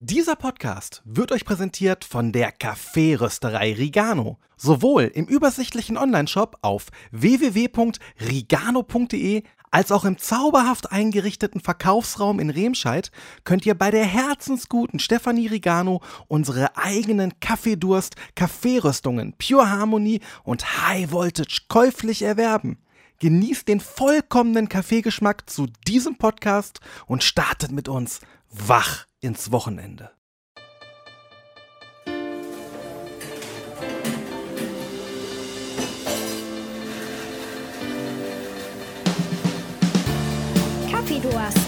Dieser Podcast wird euch präsentiert von der Kaffeerösterei Rigano. Sowohl im übersichtlichen Onlineshop auf www.rigano.de als auch im zauberhaft eingerichteten Verkaufsraum in Remscheid könnt ihr bei der herzensguten Stefanie Rigano unsere eigenen Kaffeedurst, Kaffeeröstungen, Pure Harmony und High Voltage käuflich erwerben. Genießt den vollkommenen Kaffeegeschmack zu diesem Podcast und startet mit uns wach ins Wochenende. Kaffeedurst. Wach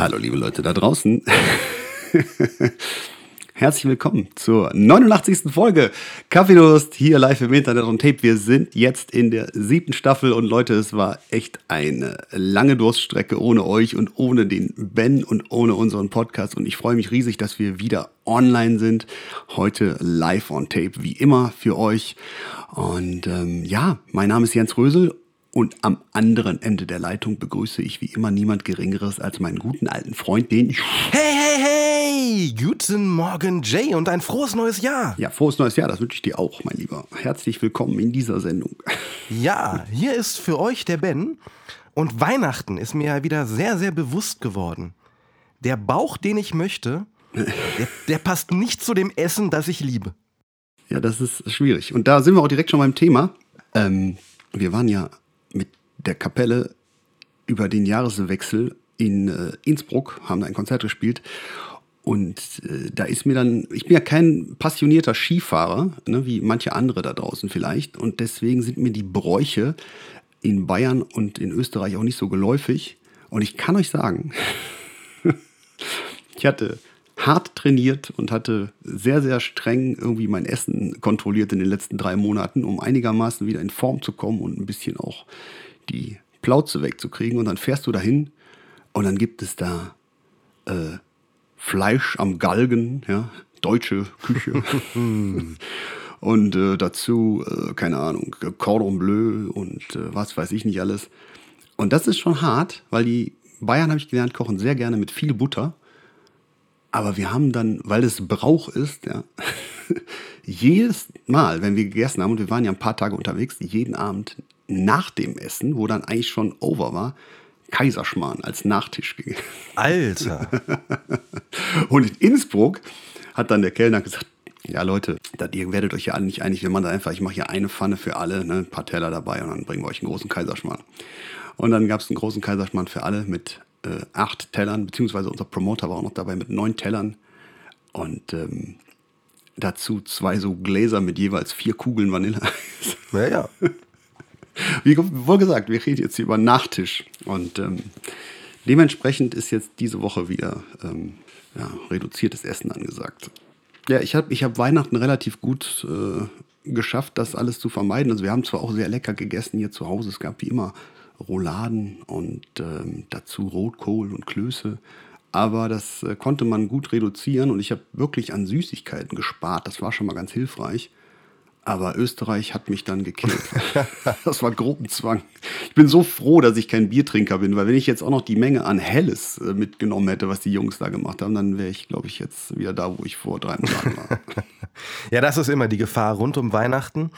Hallo liebe Leute da draußen. Herzlich willkommen zur 89. Folge Kaffeedurst hier live im Internet und Tape. Wir sind jetzt in der siebten Staffel und Leute, es war echt eine lange Durststrecke ohne euch und ohne den Ben und ohne unseren Podcast und ich freue mich riesig, dass wir wieder online sind. Heute live on Tape, wie immer für euch. Und ähm, ja, mein Name ist Jens Rösel und am anderen Ende der Leitung begrüße ich wie immer niemand Geringeres als meinen guten alten Freund, den ich. Hey, hey, hey! Guten Morgen, Jay, und ein frohes neues Jahr! Ja, frohes neues Jahr, das wünsche ich dir auch, mein Lieber. Herzlich willkommen in dieser Sendung. Ja, hier ist für euch der Ben. Und Weihnachten ist mir ja wieder sehr, sehr bewusst geworden. Der Bauch, den ich möchte, der, der passt nicht zu dem Essen, das ich liebe. Ja, das ist schwierig. Und da sind wir auch direkt schon beim Thema. Ähm, wir waren ja mit der Kapelle über den Jahreswechsel in äh, Innsbruck, haben da ein Konzert gespielt. Und äh, da ist mir dann, ich bin ja kein passionierter Skifahrer, ne, wie manche andere da draußen vielleicht. Und deswegen sind mir die Bräuche in Bayern und in Österreich auch nicht so geläufig. Und ich kann euch sagen, ich hatte hart trainiert und hatte sehr, sehr streng irgendwie mein Essen kontrolliert in den letzten drei Monaten, um einigermaßen wieder in Form zu kommen und ein bisschen auch die Plauze wegzukriegen. Und dann fährst du dahin und dann gibt es da äh, Fleisch am Galgen, ja, deutsche Küche. und äh, dazu, äh, keine Ahnung, Cordon Bleu und äh, was weiß ich nicht alles. Und das ist schon hart, weil die Bayern, habe ich gelernt, kochen sehr gerne mit viel Butter. Aber wir haben dann, weil es Brauch ist, ja, jedes Mal, wenn wir gegessen haben, und wir waren ja ein paar Tage unterwegs, jeden Abend nach dem Essen, wo dann eigentlich schon over war, Kaiserschmarrn als Nachtisch gegessen. Alter! Und in Innsbruck hat dann der Kellner gesagt, ja Leute, das, ihr werdet euch ja alle nicht einig, wir machen da einfach, ich mache hier eine Pfanne für alle, ne, ein paar Teller dabei und dann bringen wir euch einen großen Kaiserschmarrn. Und dann gab es einen großen Kaiserschmarrn für alle mit äh, acht Tellern, beziehungsweise unser Promoter war auch noch dabei mit neun Tellern. Und ähm, dazu zwei so Gläser mit jeweils vier Kugeln Vanilleeis. Ja, ja. Wie wohl gesagt, wir reden jetzt hier über Nachtisch. Und ähm, dementsprechend ist jetzt diese Woche wieder ähm, ja, reduziertes Essen angesagt. Ja, ich habe ich hab Weihnachten relativ gut äh, geschafft, das alles zu vermeiden. Also wir haben zwar auch sehr lecker gegessen hier zu Hause. Es gab wie immer Rouladen und ähm, dazu Rotkohl und Klöße. Aber das äh, konnte man gut reduzieren und ich habe wirklich an Süßigkeiten gespart. Das war schon mal ganz hilfreich. Aber Österreich hat mich dann gekillt. das war Gruppenzwang. Ich bin so froh, dass ich kein Biertrinker bin, weil wenn ich jetzt auch noch die Menge an Helles äh, mitgenommen hätte, was die Jungs da gemacht haben, dann wäre ich, glaube ich, jetzt wieder da, wo ich vor drei Monaten war. Ja, das ist immer die Gefahr rund um Weihnachten.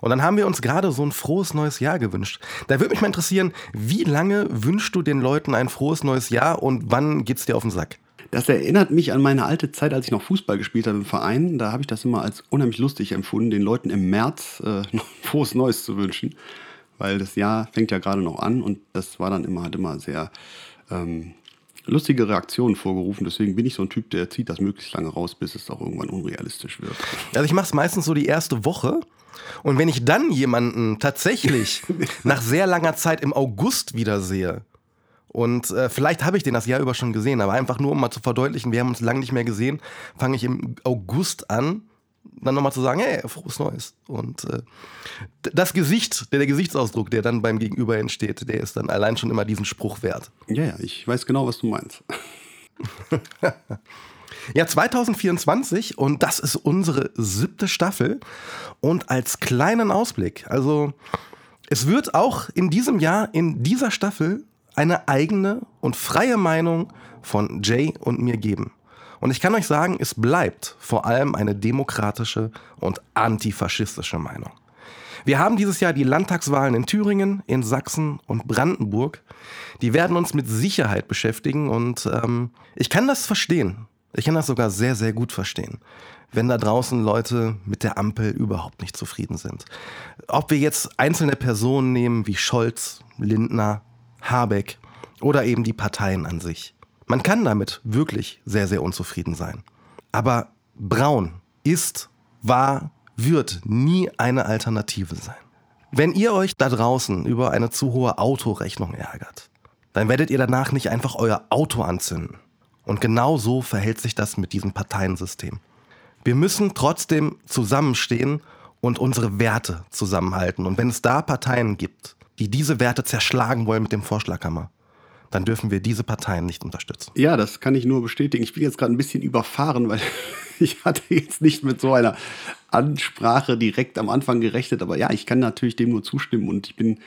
Und dann haben wir uns gerade so ein frohes neues Jahr gewünscht. Da würde mich mal interessieren, wie lange wünschst du den Leuten ein frohes neues Jahr und wann geht's dir auf den Sack? Das erinnert mich an meine alte Zeit, als ich noch Fußball gespielt habe im Verein. Da habe ich das immer als unheimlich lustig empfunden, den Leuten im März äh, noch frohes Neues zu wünschen. Weil das Jahr fängt ja gerade noch an und das war dann immer, hat immer sehr ähm, lustige Reaktionen vorgerufen. Deswegen bin ich so ein Typ, der zieht das möglichst lange raus, bis es auch irgendwann unrealistisch wird. Also ich mache es meistens so die erste Woche. Und wenn ich dann jemanden tatsächlich nach sehr langer Zeit im August wiedersehe, und äh, vielleicht habe ich den das Jahr über schon gesehen, aber einfach nur, um mal zu verdeutlichen, wir haben uns lange nicht mehr gesehen, fange ich im August an, dann nochmal zu sagen, hey, frohes Neues. Und äh, das Gesicht, der, der Gesichtsausdruck, der dann beim Gegenüber entsteht, der ist dann allein schon immer diesen Spruch wert. Ja, ja, ich weiß genau, was du meinst. Ja, 2024 und das ist unsere siebte Staffel. Und als kleinen Ausblick, also es wird auch in diesem Jahr, in dieser Staffel, eine eigene und freie Meinung von Jay und mir geben. Und ich kann euch sagen, es bleibt vor allem eine demokratische und antifaschistische Meinung. Wir haben dieses Jahr die Landtagswahlen in Thüringen, in Sachsen und Brandenburg. Die werden uns mit Sicherheit beschäftigen und ähm, ich kann das verstehen. Ich kann das sogar sehr, sehr gut verstehen, wenn da draußen Leute mit der Ampel überhaupt nicht zufrieden sind. Ob wir jetzt einzelne Personen nehmen wie Scholz, Lindner, Habeck oder eben die Parteien an sich. Man kann damit wirklich sehr, sehr unzufrieden sein. Aber Braun ist, war, wird nie eine Alternative sein. Wenn ihr euch da draußen über eine zu hohe Autorechnung ärgert, dann werdet ihr danach nicht einfach euer Auto anzünden. Und genau so verhält sich das mit diesem Parteiensystem. Wir müssen trotzdem zusammenstehen und unsere Werte zusammenhalten. Und wenn es da Parteien gibt, die diese Werte zerschlagen wollen mit dem Vorschlaghammer, dann dürfen wir diese Parteien nicht unterstützen. Ja, das kann ich nur bestätigen. Ich bin jetzt gerade ein bisschen überfahren, weil ich hatte jetzt nicht mit so einer Ansprache direkt am Anfang gerechnet. Aber ja, ich kann natürlich dem nur zustimmen und ich bin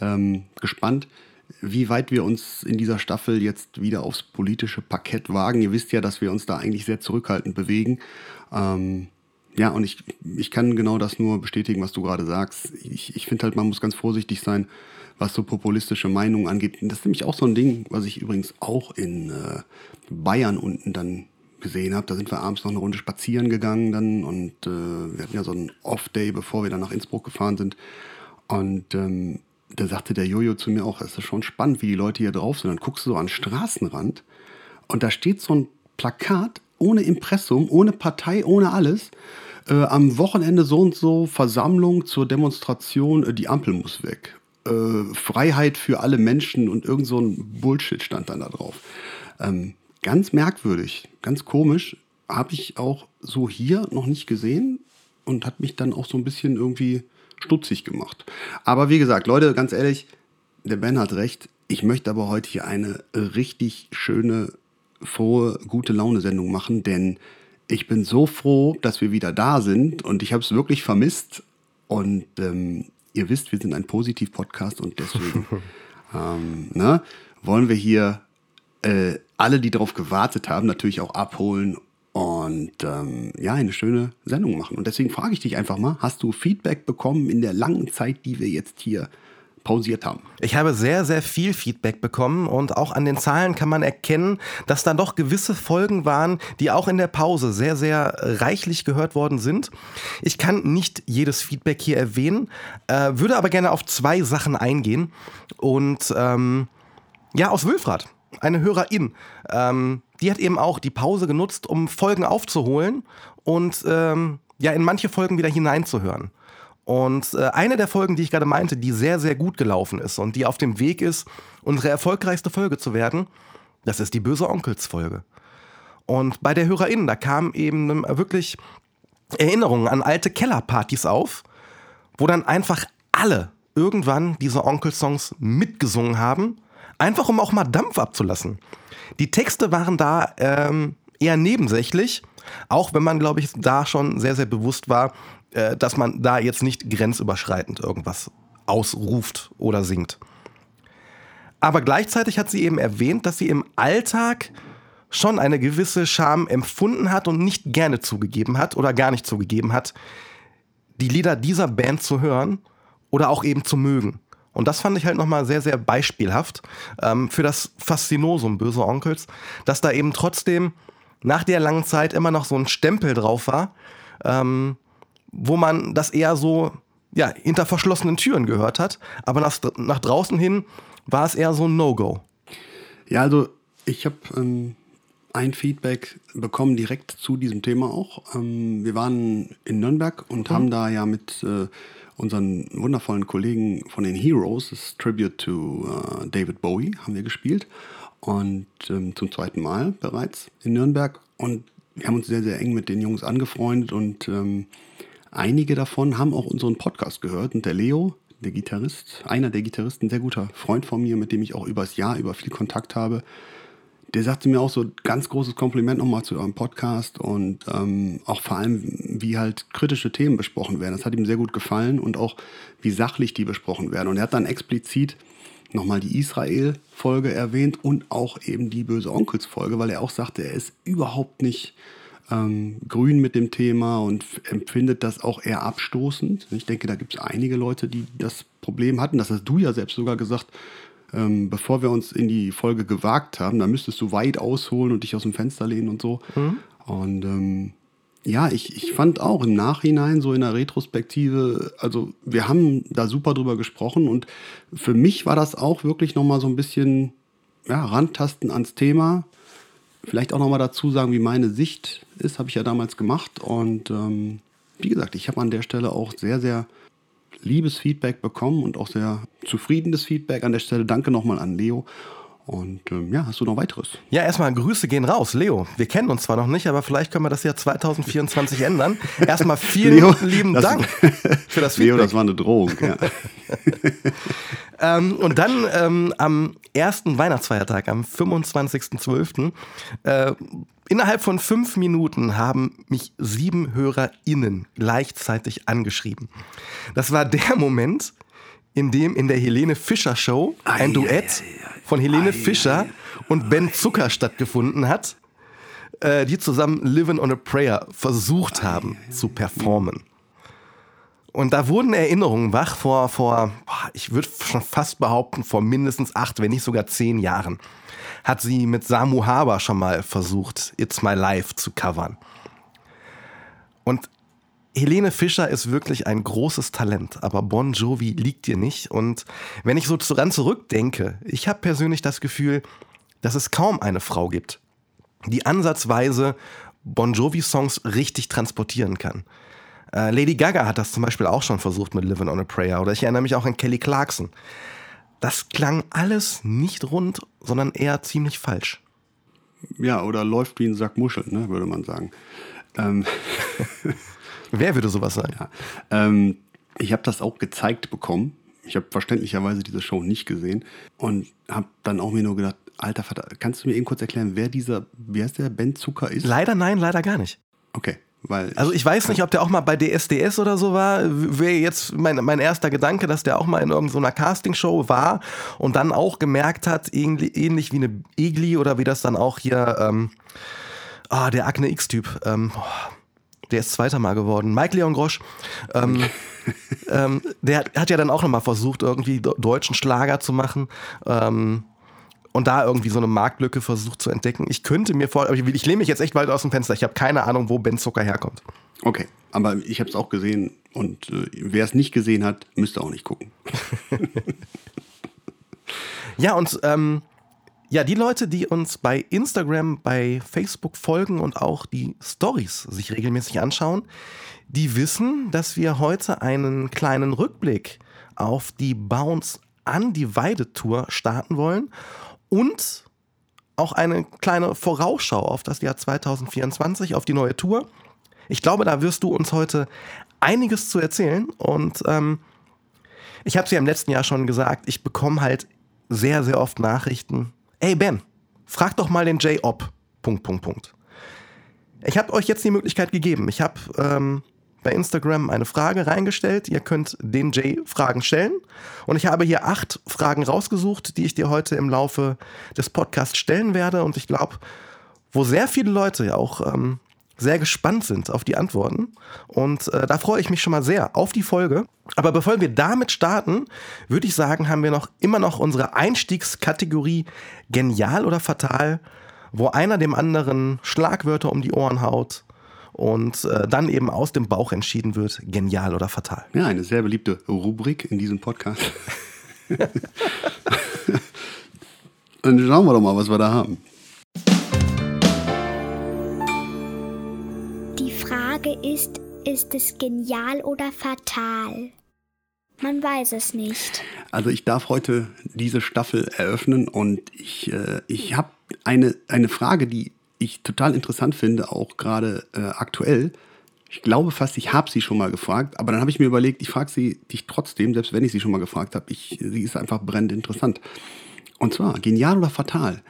ähm, gespannt, wie weit wir uns in dieser Staffel jetzt wieder aufs politische Parkett wagen. Ihr wisst ja, dass wir uns da eigentlich sehr zurückhaltend bewegen. Ähm, ja, und ich, ich kann genau das nur bestätigen, was du gerade sagst. Ich, ich finde halt, man muss ganz vorsichtig sein, was so populistische Meinungen angeht. das ist nämlich auch so ein Ding, was ich übrigens auch in äh, Bayern unten dann gesehen habe. Da sind wir abends noch eine Runde spazieren gegangen dann und äh, wir hatten ja so einen Off-Day, bevor wir dann nach Innsbruck gefahren sind. Und ähm, da sagte der Jojo zu mir auch, es ist schon spannend, wie die Leute hier drauf sind. Dann guckst du so an den Straßenrand und da steht so ein Plakat ohne Impressum, ohne Partei, ohne alles. Äh, am Wochenende so und so Versammlung zur Demonstration, äh, die Ampel muss weg. Äh, Freiheit für alle Menschen und irgend so ein Bullshit stand dann da drauf. Ähm, ganz merkwürdig, ganz komisch, habe ich auch so hier noch nicht gesehen und hat mich dann auch so ein bisschen irgendwie stutzig gemacht. Aber wie gesagt, Leute, ganz ehrlich, der Ben hat recht. Ich möchte aber heute hier eine richtig schöne, frohe, gute Laune-Sendung machen, denn ich bin so froh, dass wir wieder da sind und ich habe es wirklich vermisst. Und ähm, ihr wisst, wir sind ein Positiv-Podcast und deswegen ähm, ne, wollen wir hier äh, alle, die darauf gewartet haben, natürlich auch abholen und ähm, ja, eine schöne Sendung machen. Und deswegen frage ich dich einfach mal, hast du Feedback bekommen in der langen Zeit, die wir jetzt hier pausiert haben? Ich habe sehr, sehr viel Feedback bekommen und auch an den Zahlen kann man erkennen, dass da doch gewisse Folgen waren, die auch in der Pause sehr, sehr reichlich gehört worden sind. Ich kann nicht jedes Feedback hier erwähnen, äh, würde aber gerne auf zwei Sachen eingehen. Und ähm, ja, aus Wülfrath, eine Hörerin. Ähm, die hat eben auch die Pause genutzt, um Folgen aufzuholen und ähm, ja in manche Folgen wieder hineinzuhören. Und äh, eine der Folgen, die ich gerade meinte, die sehr, sehr gut gelaufen ist und die auf dem Weg ist, unsere erfolgreichste Folge zu werden, das ist die Böse Onkels-Folge. Und bei der HörerInnen, da kamen eben wirklich Erinnerungen an alte Kellerpartys auf, wo dann einfach alle irgendwann diese Onkel-Songs mitgesungen haben, einfach um auch mal Dampf abzulassen. Die Texte waren da ähm, eher nebensächlich, auch wenn man, glaube ich, da schon sehr, sehr bewusst war, äh, dass man da jetzt nicht grenzüberschreitend irgendwas ausruft oder singt. Aber gleichzeitig hat sie eben erwähnt, dass sie im Alltag schon eine gewisse Scham empfunden hat und nicht gerne zugegeben hat oder gar nicht zugegeben hat, die Lieder dieser Band zu hören oder auch eben zu mögen. Und das fand ich halt nochmal sehr, sehr beispielhaft ähm, für das Faszinosum Böse Onkels, dass da eben trotzdem nach der langen Zeit immer noch so ein Stempel drauf war, ähm, wo man das eher so ja, hinter verschlossenen Türen gehört hat. Aber nach, nach draußen hin war es eher so ein No-Go. Ja, also ich habe ähm, ein Feedback bekommen direkt zu diesem Thema auch. Ähm, wir waren in Nürnberg und mhm. haben da ja mit äh, unseren wundervollen Kollegen von den Heroes, das Tribute to uh, David Bowie, haben wir gespielt. Und ähm, zum zweiten Mal bereits in Nürnberg. Und wir haben uns sehr, sehr eng mit den Jungs angefreundet und ähm, einige davon haben auch unseren Podcast gehört. Und der Leo, der Gitarrist, einer der Gitarristen, sehr guter Freund von mir, mit dem ich auch übers Jahr über viel Kontakt habe, der sagte mir auch so ganz großes Kompliment nochmal zu eurem Podcast und ähm, auch vor allem, wie halt kritische Themen besprochen werden. Das hat ihm sehr gut gefallen und auch wie sachlich die besprochen werden. Und er hat dann explizit nochmal die Israel-Folge erwähnt und auch eben die Böse Onkels-Folge, weil er auch sagte, er ist überhaupt nicht ähm, grün mit dem Thema und empfindet das auch eher abstoßend. Ich denke, da gibt es einige Leute, die das Problem hatten. Das hast du ja selbst sogar gesagt, ähm, bevor wir uns in die Folge gewagt haben, da müsstest du weit ausholen und dich aus dem Fenster lehnen und so. Mhm. Und ähm, ja, ich, ich fand auch im Nachhinein, so in der Retrospektive, also wir haben da super drüber gesprochen und für mich war das auch wirklich nochmal so ein bisschen ja, Randtasten ans Thema. Vielleicht auch nochmal dazu sagen, wie meine Sicht ist, habe ich ja damals gemacht. Und ähm, wie gesagt, ich habe an der Stelle auch sehr, sehr liebes Feedback bekommen und auch sehr zufriedenes Feedback an der Stelle. Danke nochmal an Leo. Und ähm, ja, hast du noch weiteres? Ja, erstmal Grüße gehen raus. Leo, wir kennen uns zwar noch nicht, aber vielleicht können wir das ja 2024 ändern. Erstmal vielen Leo, lieben das, Dank für das Feedback. Leo, das war eine Drohung, ja. ähm, und dann ähm, am ersten Weihnachtsfeiertag, am 25.12., äh, innerhalb von fünf Minuten haben mich sieben HörerInnen gleichzeitig angeschrieben. Das war der Moment, in dem in der Helene Fischer Show ein Duett von Helene Fischer und Ben Zucker stattgefunden hat, äh, die zusammen Living on a Prayer versucht haben zu performen. Und da wurden Erinnerungen wach vor, vor ich würde schon fast behaupten, vor mindestens acht, wenn nicht sogar zehn Jahren. Hat sie mit Samu Haber schon mal versucht, It's My Life zu covern. Und Helene Fischer ist wirklich ein großes Talent, aber Bon Jovi liegt ihr nicht. Und wenn ich so daran zurückdenke, ich habe persönlich das Gefühl, dass es kaum eine Frau gibt, die ansatzweise Bon Jovi-Songs richtig transportieren kann. Äh, Lady Gaga hat das zum Beispiel auch schon versucht mit Living on a Prayer. Oder ich erinnere mich auch an Kelly Clarkson. Das klang alles nicht rund, sondern eher ziemlich falsch. Ja, oder läuft wie ein Sack Muscheln, ne, würde man sagen. Ähm. Wer würde sowas sagen? Ja. Ähm, ich habe das auch gezeigt bekommen. Ich habe verständlicherweise diese Show nicht gesehen und habe dann auch mir nur gedacht, alter Vater, kannst du mir eben kurz erklären, wer dieser, wie heißt der, Ben Zucker ist? Leider nein, leider gar nicht. Okay. Weil also ich weiß nicht, ob der auch mal bei DSDS oder so war. Wäre jetzt mein, mein erster Gedanke, dass der auch mal in irgendeiner Castingshow war und dann auch gemerkt hat, ähnlich, ähnlich wie eine Egli oder wie das dann auch hier, ähm, oh, der Akne X-Typ. Ähm, oh der ist Zweiter Mal geworden. Mike Leon Grosch, ähm, ähm, der hat ja dann auch nochmal versucht, irgendwie deutschen Schlager zu machen. Ähm, und da irgendwie so eine Marktlücke versucht zu entdecken. Ich könnte mir vor, ich, ich lehne mich jetzt echt weit aus dem Fenster. Ich habe keine Ahnung, wo Ben Zucker herkommt. Okay, aber ich habe es auch gesehen und äh, wer es nicht gesehen hat, müsste auch nicht gucken. ja, und ähm, ja, die Leute, die uns bei Instagram, bei Facebook folgen und auch die Stories sich regelmäßig anschauen, die wissen, dass wir heute einen kleinen Rückblick auf die Bounce Undivided Tour starten wollen und auch eine kleine Vorausschau auf das Jahr 2024, auf die neue Tour. Ich glaube, da wirst du uns heute einiges zu erzählen und ähm, ich habe es ja im letzten Jahr schon gesagt, ich bekomme halt sehr, sehr oft Nachrichten ey Ben, frag doch mal den Jay ob. Punkt, Punkt, Punkt. Ich habe euch jetzt die Möglichkeit gegeben. Ich habe ähm, bei Instagram eine Frage reingestellt. Ihr könnt den Jay Fragen stellen. Und ich habe hier acht Fragen rausgesucht, die ich dir heute im Laufe des Podcasts stellen werde. Und ich glaube, wo sehr viele Leute ja auch ähm, sehr gespannt sind auf die Antworten. Und äh, da freue ich mich schon mal sehr auf die Folge. Aber bevor wir damit starten, würde ich sagen, haben wir noch immer noch unsere Einstiegskategorie Genial oder Fatal, wo einer dem anderen Schlagwörter um die Ohren haut und äh, dann eben aus dem Bauch entschieden wird, genial oder fatal. Ja, eine sehr beliebte Rubrik in diesem Podcast. Dann schauen wir doch mal, was wir da haben. Ist, es genial oder fatal? Man weiß es nicht. Also ich darf heute diese Staffel eröffnen und ich, äh, ich habe eine, eine Frage, die ich total interessant finde, auch gerade äh, aktuell. Ich glaube fast, ich habe sie schon mal gefragt, aber dann habe ich mir überlegt, ich frage sie dich trotzdem, selbst wenn ich sie schon mal gefragt habe. sie ist einfach brennend interessant. Und zwar, genial oder fatal?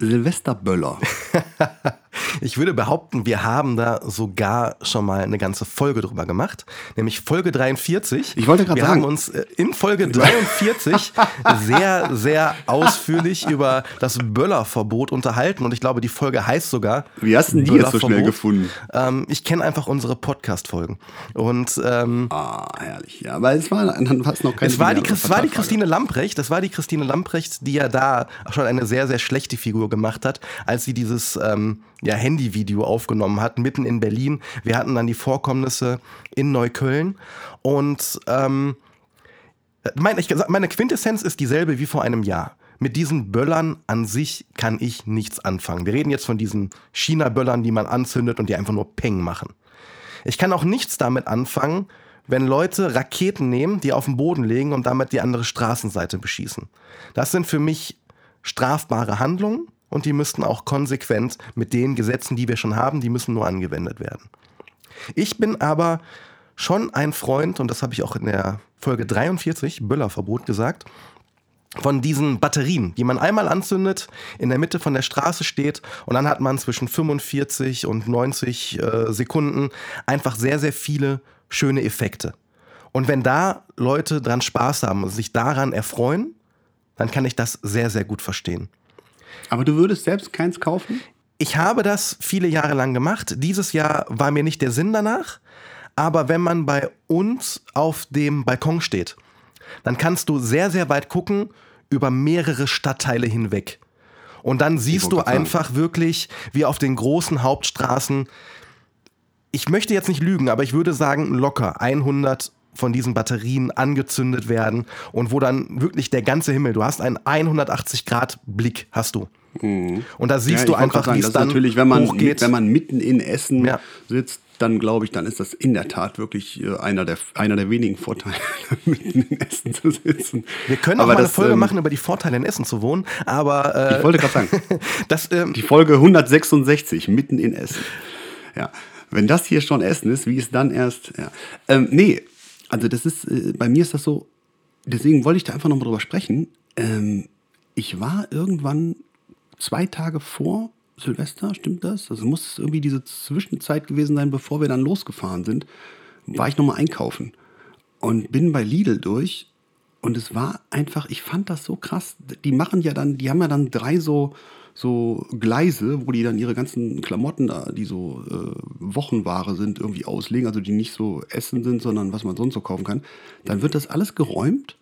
Silvesterböller. ich würde behaupten, wir haben da sogar schon mal eine ganze Folge drüber gemacht, nämlich Folge 43. Ich wollte gerade sagen. Wir haben uns äh, in Folge 43 sehr, sehr ausführlich über das Böllerverbot unterhalten und ich glaube, die Folge heißt sogar. Wie hast du die jetzt so schnell gefunden? Ähm, ich kenne einfach unsere Podcast-Folgen. Und, ähm, ah, herrlich. Ja, aber es war dann fast noch keine Es war die, es war die Christine Lamprecht, das war die Christine Lamprecht, die ja da schon eine sehr, sehr schlechte Figur gemacht hat, als sie dieses ähm, ja, Handyvideo aufgenommen hat, mitten in Berlin. Wir hatten dann die Vorkommnisse in Neukölln und ähm, meine, ich, meine Quintessenz ist dieselbe wie vor einem Jahr. Mit diesen Böllern an sich kann ich nichts anfangen. Wir reden jetzt von diesen China-Böllern, die man anzündet und die einfach nur Peng machen. Ich kann auch nichts damit anfangen, wenn Leute Raketen nehmen, die auf den Boden legen und damit die andere Straßenseite beschießen. Das sind für mich strafbare Handlungen und die müssten auch konsequent mit den Gesetzen, die wir schon haben, die müssen nur angewendet werden. Ich bin aber schon ein Freund, und das habe ich auch in der Folge 43, Böllerverbot, gesagt, von diesen Batterien, die man einmal anzündet, in der Mitte von der Straße steht und dann hat man zwischen 45 und 90 äh, Sekunden einfach sehr, sehr viele schöne Effekte. Und wenn da Leute dran Spaß haben und sich daran erfreuen, dann kann ich das sehr, sehr gut verstehen. Aber du würdest selbst keins kaufen? Ich habe das viele Jahre lang gemacht. Dieses Jahr war mir nicht der Sinn danach. Aber wenn man bei uns auf dem Balkon steht, dann kannst du sehr, sehr weit gucken über mehrere Stadtteile hinweg. Und dann siehst du einfach sagen. wirklich, wie auf den großen Hauptstraßen, ich möchte jetzt nicht lügen, aber ich würde sagen, locker 100 von diesen Batterien angezündet werden und wo dann wirklich der ganze Himmel, du hast einen 180 Grad Blick, hast du. Mhm. Und da siehst ja, du einfach, wie es dann natürlich, wenn man, hochgeht. wenn man mitten in Essen ja. sitzt, dann glaube ich, dann ist das in der Tat wirklich äh, einer der, einer der wenigen Vorteile, mitten in Essen zu sitzen. Wir können auch aber mal das, eine Folge ähm, machen über die Vorteile in Essen zu wohnen, aber äh, ich wollte gerade sagen, das, ähm, die Folge 166 mitten in Essen. Ja, wenn das hier schon Essen ist, wie ist dann erst? Ja. Ähm, nee, also das ist äh, bei mir ist das so. Deswegen wollte ich da einfach nochmal drüber sprechen. Ähm, ich war irgendwann zwei Tage vor Silvester, stimmt das? Also muss es irgendwie diese Zwischenzeit gewesen sein, bevor wir dann losgefahren sind, war ich nochmal einkaufen und bin bei Lidl durch und es war einfach, ich fand das so krass. Die machen ja dann, die haben ja dann drei so, so Gleise, wo die dann ihre ganzen Klamotten da, die so äh, Wochenware sind, irgendwie auslegen, also die nicht so Essen sind, sondern was man sonst so kaufen kann. Dann wird das alles geräumt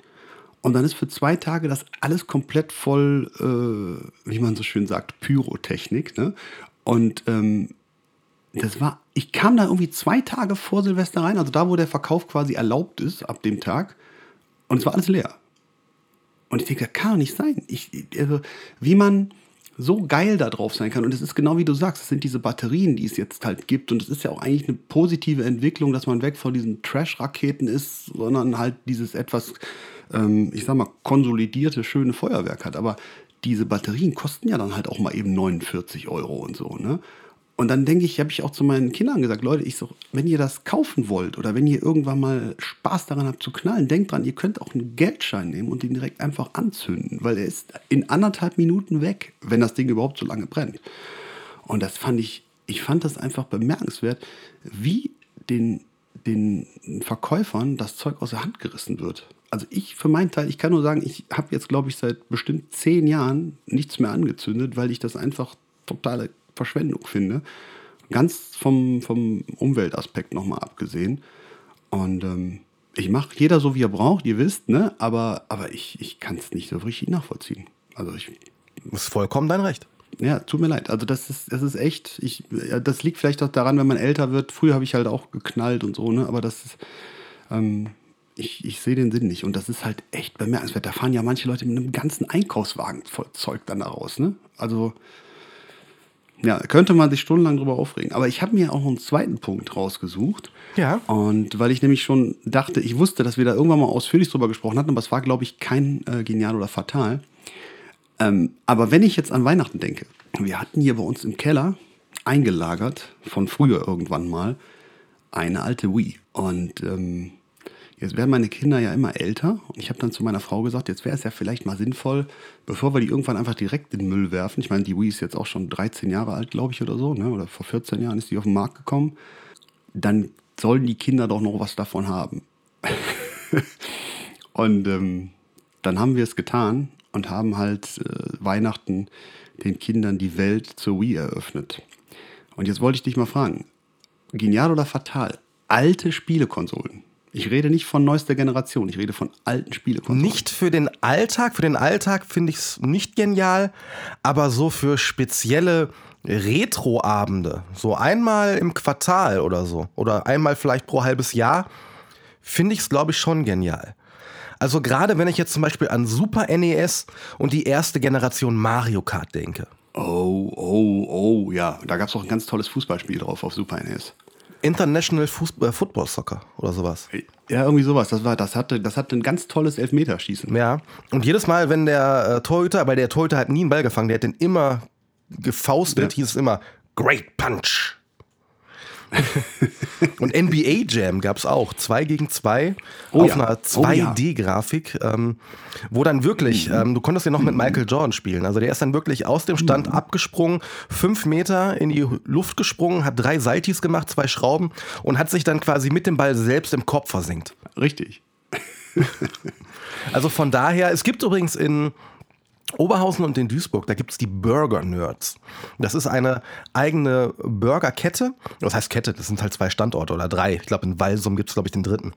und dann ist für zwei Tage das alles komplett voll, äh, wie man so schön sagt, Pyrotechnik. Ne? Und ähm, das war, ich kam da irgendwie zwei Tage vor Silvester rein, also da, wo der Verkauf quasi erlaubt ist, ab dem Tag. Und es war alles leer. Und ich denke, das kann doch nicht sein. Ich, also, wie man so geil da drauf sein kann. Und es ist genau wie du sagst, es sind diese Batterien, die es jetzt halt gibt. Und es ist ja auch eigentlich eine positive Entwicklung, dass man weg von diesen Trash-Raketen ist, sondern halt dieses etwas ähm, ich sag mal, konsolidierte, schöne Feuerwerk hat. Aber diese Batterien kosten ja dann halt auch mal eben 49 Euro und so, ne? Und dann denke ich, habe ich auch zu meinen Kindern gesagt, Leute, ich so, wenn ihr das kaufen wollt oder wenn ihr irgendwann mal Spaß daran habt zu knallen, denkt dran, ihr könnt auch einen Geldschein nehmen und den direkt einfach anzünden, weil er ist in anderthalb Minuten weg, wenn das Ding überhaupt so lange brennt. Und das fand ich, ich fand das einfach bemerkenswert, wie den, den Verkäufern das Zeug aus der Hand gerissen wird also ich für meinen Teil, ich kann nur sagen, ich habe jetzt, glaube ich, seit bestimmt zehn Jahren nichts mehr angezündet, weil ich das einfach totale Verschwendung finde. Ganz vom, vom Umweltaspekt nochmal abgesehen. Und ähm, ich mache jeder so, wie er braucht, ihr wisst, ne? Aber, aber ich, ich kann es nicht so richtig nachvollziehen. Also ich. Das ist vollkommen dein Recht. Ja, tut mir leid. Also das ist, das ist echt, ich, das liegt vielleicht auch daran, wenn man älter wird. Früher habe ich halt auch geknallt und so, ne? Aber das ist, ähm, ich, ich sehe den Sinn nicht. Und das ist halt echt bemerkenswert. Da fahren ja manche Leute mit einem ganzen Einkaufswagen voll Zeug dann da raus. Ne? Also, ja, könnte man sich stundenlang drüber aufregen. Aber ich habe mir auch einen zweiten Punkt rausgesucht. Ja. Und weil ich nämlich schon dachte, ich wusste, dass wir da irgendwann mal ausführlich drüber gesprochen hatten, aber es war, glaube ich, kein äh, Genial oder Fatal. Ähm, aber wenn ich jetzt an Weihnachten denke, wir hatten hier bei uns im Keller eingelagert, von früher irgendwann mal, eine alte Wii. Und ähm, jetzt werden meine Kinder ja immer älter. Und ich habe dann zu meiner Frau gesagt, jetzt wäre es ja vielleicht mal sinnvoll, bevor wir die irgendwann einfach direkt in den Müll werfen. Ich meine, die Wii ist jetzt auch schon 13 Jahre alt, glaube ich, oder so. Ne? Oder vor 14 Jahren ist die auf den Markt gekommen. Dann sollen die Kinder doch noch was davon haben. und ähm, dann haben wir es getan und haben halt äh, Weihnachten den Kindern die Welt zur Wii eröffnet. Und jetzt wollte ich dich mal fragen, genial oder fatal? Alte Spielekonsolen. Ich rede nicht von neuester Generation, ich rede von alten Spielekonsolen. Nicht für den Alltag. Für den Alltag finde ich es nicht genial, aber so für spezielle Retro-Abende, so einmal im Quartal oder so, oder einmal vielleicht pro halbes Jahr, finde ich es, glaube ich, schon genial. Also gerade wenn ich jetzt zum Beispiel an Super NES und die erste Generation Mario Kart denke. Oh, oh, oh, ja. Da gab es auch ein ganz tolles Fußballspiel drauf auf Super NES. International Fußball, äh, Football Soccer oder sowas. Ja, irgendwie sowas. Das, war, das, hatte, das hatte ein ganz tolles Elfmeterschießen. Ja. Und jedes Mal, wenn der äh, Torhüter, weil der Torhüter hat nie einen Ball gefangen, der hat den immer gefaustet, ja. hieß es immer Great Punch. und NBA Jam gab es auch, 2 gegen 2 oh auf ja. einer 2D-Grafik, oh ja. ähm, wo dann wirklich, mhm. ähm, du konntest ja noch mit Michael Jordan spielen. Also der ist dann wirklich aus dem Stand mhm. abgesprungen, fünf Meter in die Luft gesprungen, hat drei Saltis gemacht, zwei Schrauben und hat sich dann quasi mit dem Ball selbst im Kopf versenkt. Richtig. also von daher, es gibt übrigens in Oberhausen und in Duisburg, da gibt es die Burger Nerds. Das ist eine eigene Burgerkette. Was heißt Kette? Das sind halt zwei Standorte oder drei. Ich glaube, in Walsum gibt es, glaube ich, den dritten.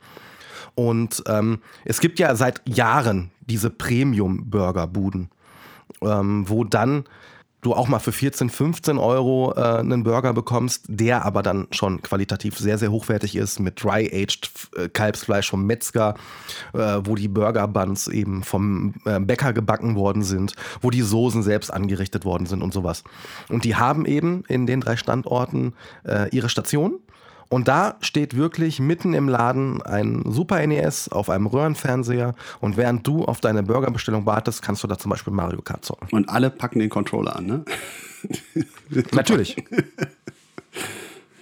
Und ähm, es gibt ja seit Jahren diese Premium-Burger-Buden, ähm, wo dann du auch mal für 14, 15 Euro äh, einen Burger bekommst, der aber dann schon qualitativ sehr, sehr hochwertig ist, mit dry-aged äh, Kalbsfleisch vom Metzger, äh, wo die Burger-Buns eben vom äh, Bäcker gebacken worden sind, wo die Soßen selbst angerichtet worden sind und sowas. Und die haben eben in den drei Standorten äh, ihre Station und da steht wirklich mitten im Laden ein Super NES auf einem Röhrenfernseher. Und während du auf deine Burgerbestellung wartest, kannst du da zum Beispiel Mario Kart zocken. Und alle packen den Controller an, ne? Natürlich.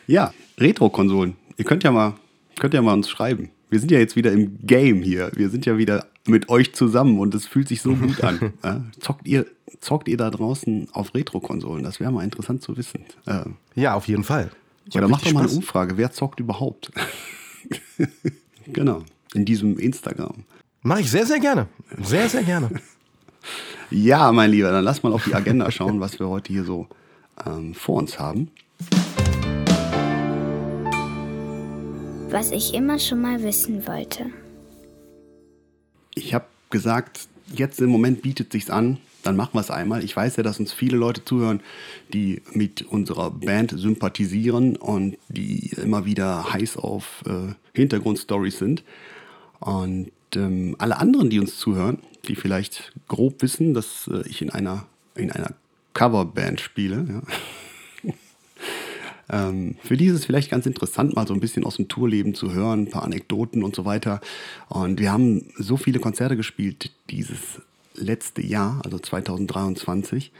ja, Retro-Konsolen. Ihr könnt ja mal, könnt ja mal uns schreiben. Wir sind ja jetzt wieder im Game hier. Wir sind ja wieder mit euch zusammen und es fühlt sich so gut an. Zockt ihr, zockt ihr da draußen auf Retro-Konsolen? Das wäre mal interessant zu wissen. Ja, auf jeden Fall. Ja, dann mach doch mal eine Umfrage. Wer zockt überhaupt? genau. In diesem Instagram. Mache ich sehr, sehr gerne. Sehr, sehr gerne. ja, mein Lieber, dann lass mal auf die Agenda schauen, was wir heute hier so ähm, vor uns haben. Was ich immer schon mal wissen wollte. Ich habe gesagt, jetzt im Moment bietet sich's an, dann machen wir es einmal. Ich weiß ja, dass uns viele Leute zuhören, die mit unserer Band sympathisieren und die immer wieder heiß auf äh, Hintergrundstories sind. Und ähm, alle anderen, die uns zuhören, die vielleicht grob wissen, dass äh, ich in einer, in einer Coverband spiele, ja. ähm, für die ist es vielleicht ganz interessant, mal so ein bisschen aus dem Tourleben zu hören, ein paar Anekdoten und so weiter. Und wir haben so viele Konzerte gespielt dieses letzte Jahr, also 2023,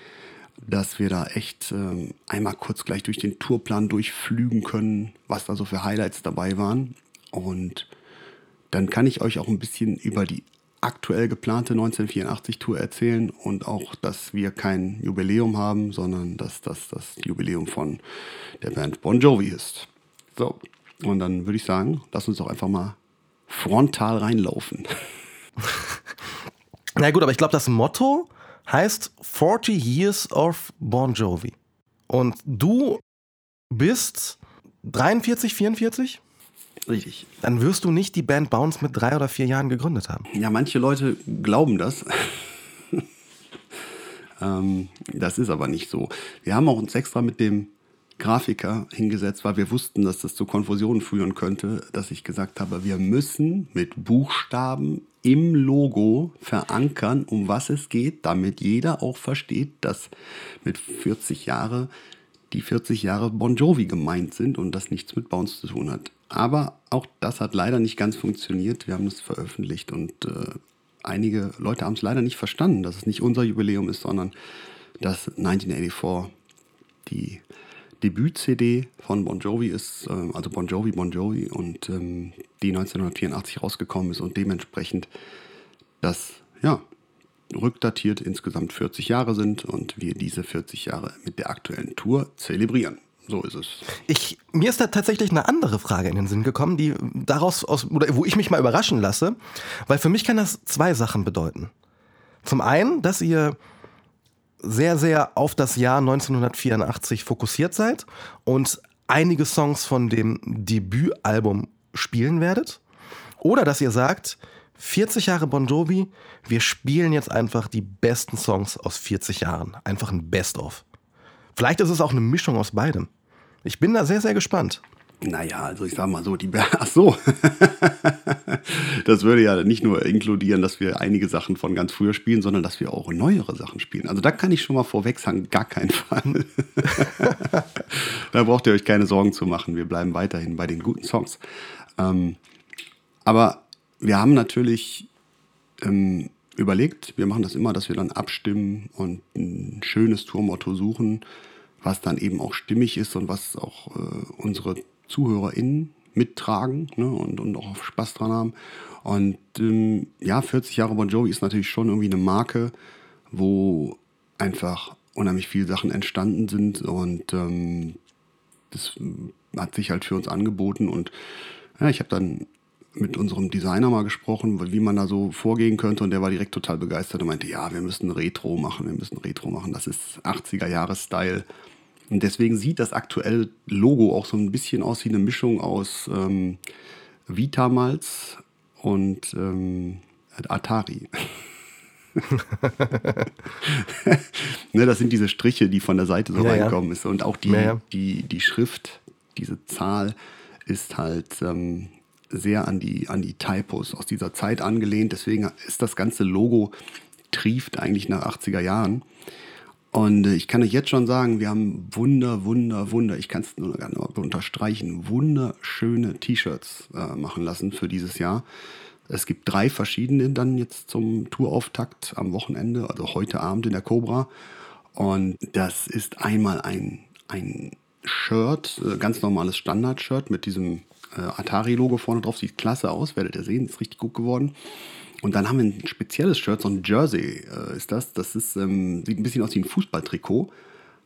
dass wir da echt ähm, einmal kurz gleich durch den Tourplan durchflügen können, was da so für Highlights dabei waren. Und dann kann ich euch auch ein bisschen über die aktuell geplante 1984-Tour erzählen und auch, dass wir kein Jubiläum haben, sondern dass das das Jubiläum von der Band Bon Jovi ist. So, und dann würde ich sagen, lass uns doch einfach mal frontal reinlaufen. Na gut, aber ich glaube, das Motto heißt 40 Years of Bon Jovi. Und du bist 43, 44? Richtig. Dann wirst du nicht die Band Bounce mit drei oder vier Jahren gegründet haben. Ja, manche Leute glauben das. ähm, das ist aber nicht so. Wir haben auch uns extra mit dem Grafiker hingesetzt, weil wir wussten, dass das zu Konfusionen führen könnte, dass ich gesagt habe, wir müssen mit Buchstaben im Logo verankern, um was es geht, damit jeder auch versteht, dass mit 40 Jahre die 40 Jahre Bon Jovi gemeint sind und das nichts mit Bounce zu tun hat. Aber auch das hat leider nicht ganz funktioniert. Wir haben es veröffentlicht und äh, einige Leute haben es leider nicht verstanden, dass es nicht unser Jubiläum ist, sondern dass 1984 die Debüt-CD von Bon Jovi ist, äh, also Bon Jovi, Bon Jovi, und ähm, die 1984 rausgekommen ist und dementsprechend das, ja, rückdatiert insgesamt 40 Jahre sind und wir diese 40 Jahre mit der aktuellen Tour zelebrieren. So ist es. Ich, mir ist da tatsächlich eine andere Frage in den Sinn gekommen, die daraus aus, oder wo ich mich mal überraschen lasse, weil für mich kann das zwei Sachen bedeuten. Zum einen, dass ihr sehr, sehr auf das Jahr 1984 fokussiert seid und einige Songs von dem Debütalbum spielen werdet. Oder dass ihr sagt, 40 Jahre Bon Jovi, wir spielen jetzt einfach die besten Songs aus 40 Jahren. Einfach ein Best-of. Vielleicht ist es auch eine Mischung aus beidem. Ich bin da sehr, sehr gespannt. Naja, also ich sag mal so, die Ach so. das würde ja nicht nur inkludieren, dass wir einige Sachen von ganz früher spielen, sondern dass wir auch neuere Sachen spielen. Also da kann ich schon mal vorweg sagen, gar keinen Fall. da braucht ihr euch keine Sorgen zu machen. Wir bleiben weiterhin bei den guten Songs. Ähm, aber wir haben natürlich ähm, überlegt, wir machen das immer, dass wir dann abstimmen und ein schönes Tourmotto suchen, was dann eben auch stimmig ist und was auch äh, unsere ZuhörerInnen mittragen ne, und, und auch Spaß dran haben. Und ähm, ja, 40 Jahre Bon Jovi ist natürlich schon irgendwie eine Marke, wo einfach unheimlich viele Sachen entstanden sind und ähm, das hat sich halt für uns angeboten und ja, ich habe dann mit unserem Designer mal gesprochen, wie man da so vorgehen könnte und der war direkt total begeistert und meinte, ja, wir müssen Retro machen, wir müssen Retro machen, das ist 80er Jahre Style und deswegen sieht das aktuelle Logo auch so ein bisschen aus wie eine Mischung aus ähm, Vitamalz und ähm, Atari. ne, das sind diese Striche, die von der Seite so ja, reinkommen. Ja. Und auch die, ja, die, die Schrift, diese Zahl ist halt ähm, sehr an die, an die Typos aus dieser Zeit angelehnt. Deswegen ist das ganze Logo trieft eigentlich nach 80er Jahren. Und äh, ich kann euch jetzt schon sagen, wir haben wunder, wunder, wunder, ich kann es nur gerne unterstreichen, wunderschöne T-Shirts äh, machen lassen für dieses Jahr. Es gibt drei verschiedene dann jetzt zum Tourauftakt am Wochenende, also heute Abend in der Cobra. Und das ist einmal ein, ein Shirt, äh, ganz normales Standard-Shirt mit diesem äh, Atari-Logo vorne drauf. Sieht klasse aus, werdet ihr sehen, ist richtig gut geworden. Und dann haben wir ein spezielles Shirt, so ein Jersey äh, ist das. Das ist, ähm, sieht ein bisschen aus wie ein Fußballtrikot.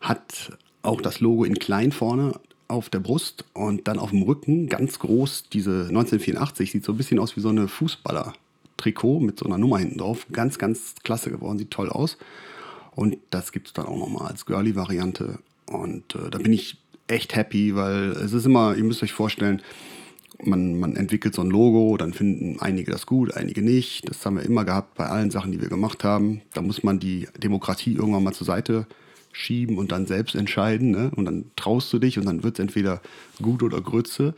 Hat auch das Logo in klein vorne auf der Brust und dann auf dem Rücken ganz groß diese 1984. Sieht so ein bisschen aus wie so eine Fußballer-Trikot mit so einer Nummer hinten drauf. Ganz, ganz klasse geworden, sieht toll aus. Und das gibt es dann auch nochmal als Girly-Variante. Und äh, da bin ich echt happy, weil es ist immer, ihr müsst euch vorstellen, man, man entwickelt so ein Logo, dann finden einige das gut, einige nicht. Das haben wir immer gehabt bei allen Sachen, die wir gemacht haben. Da muss man die Demokratie irgendwann mal zur Seite schieben und dann selbst entscheiden. Ne? Und dann traust du dich und dann wird es entweder gut oder Grütze.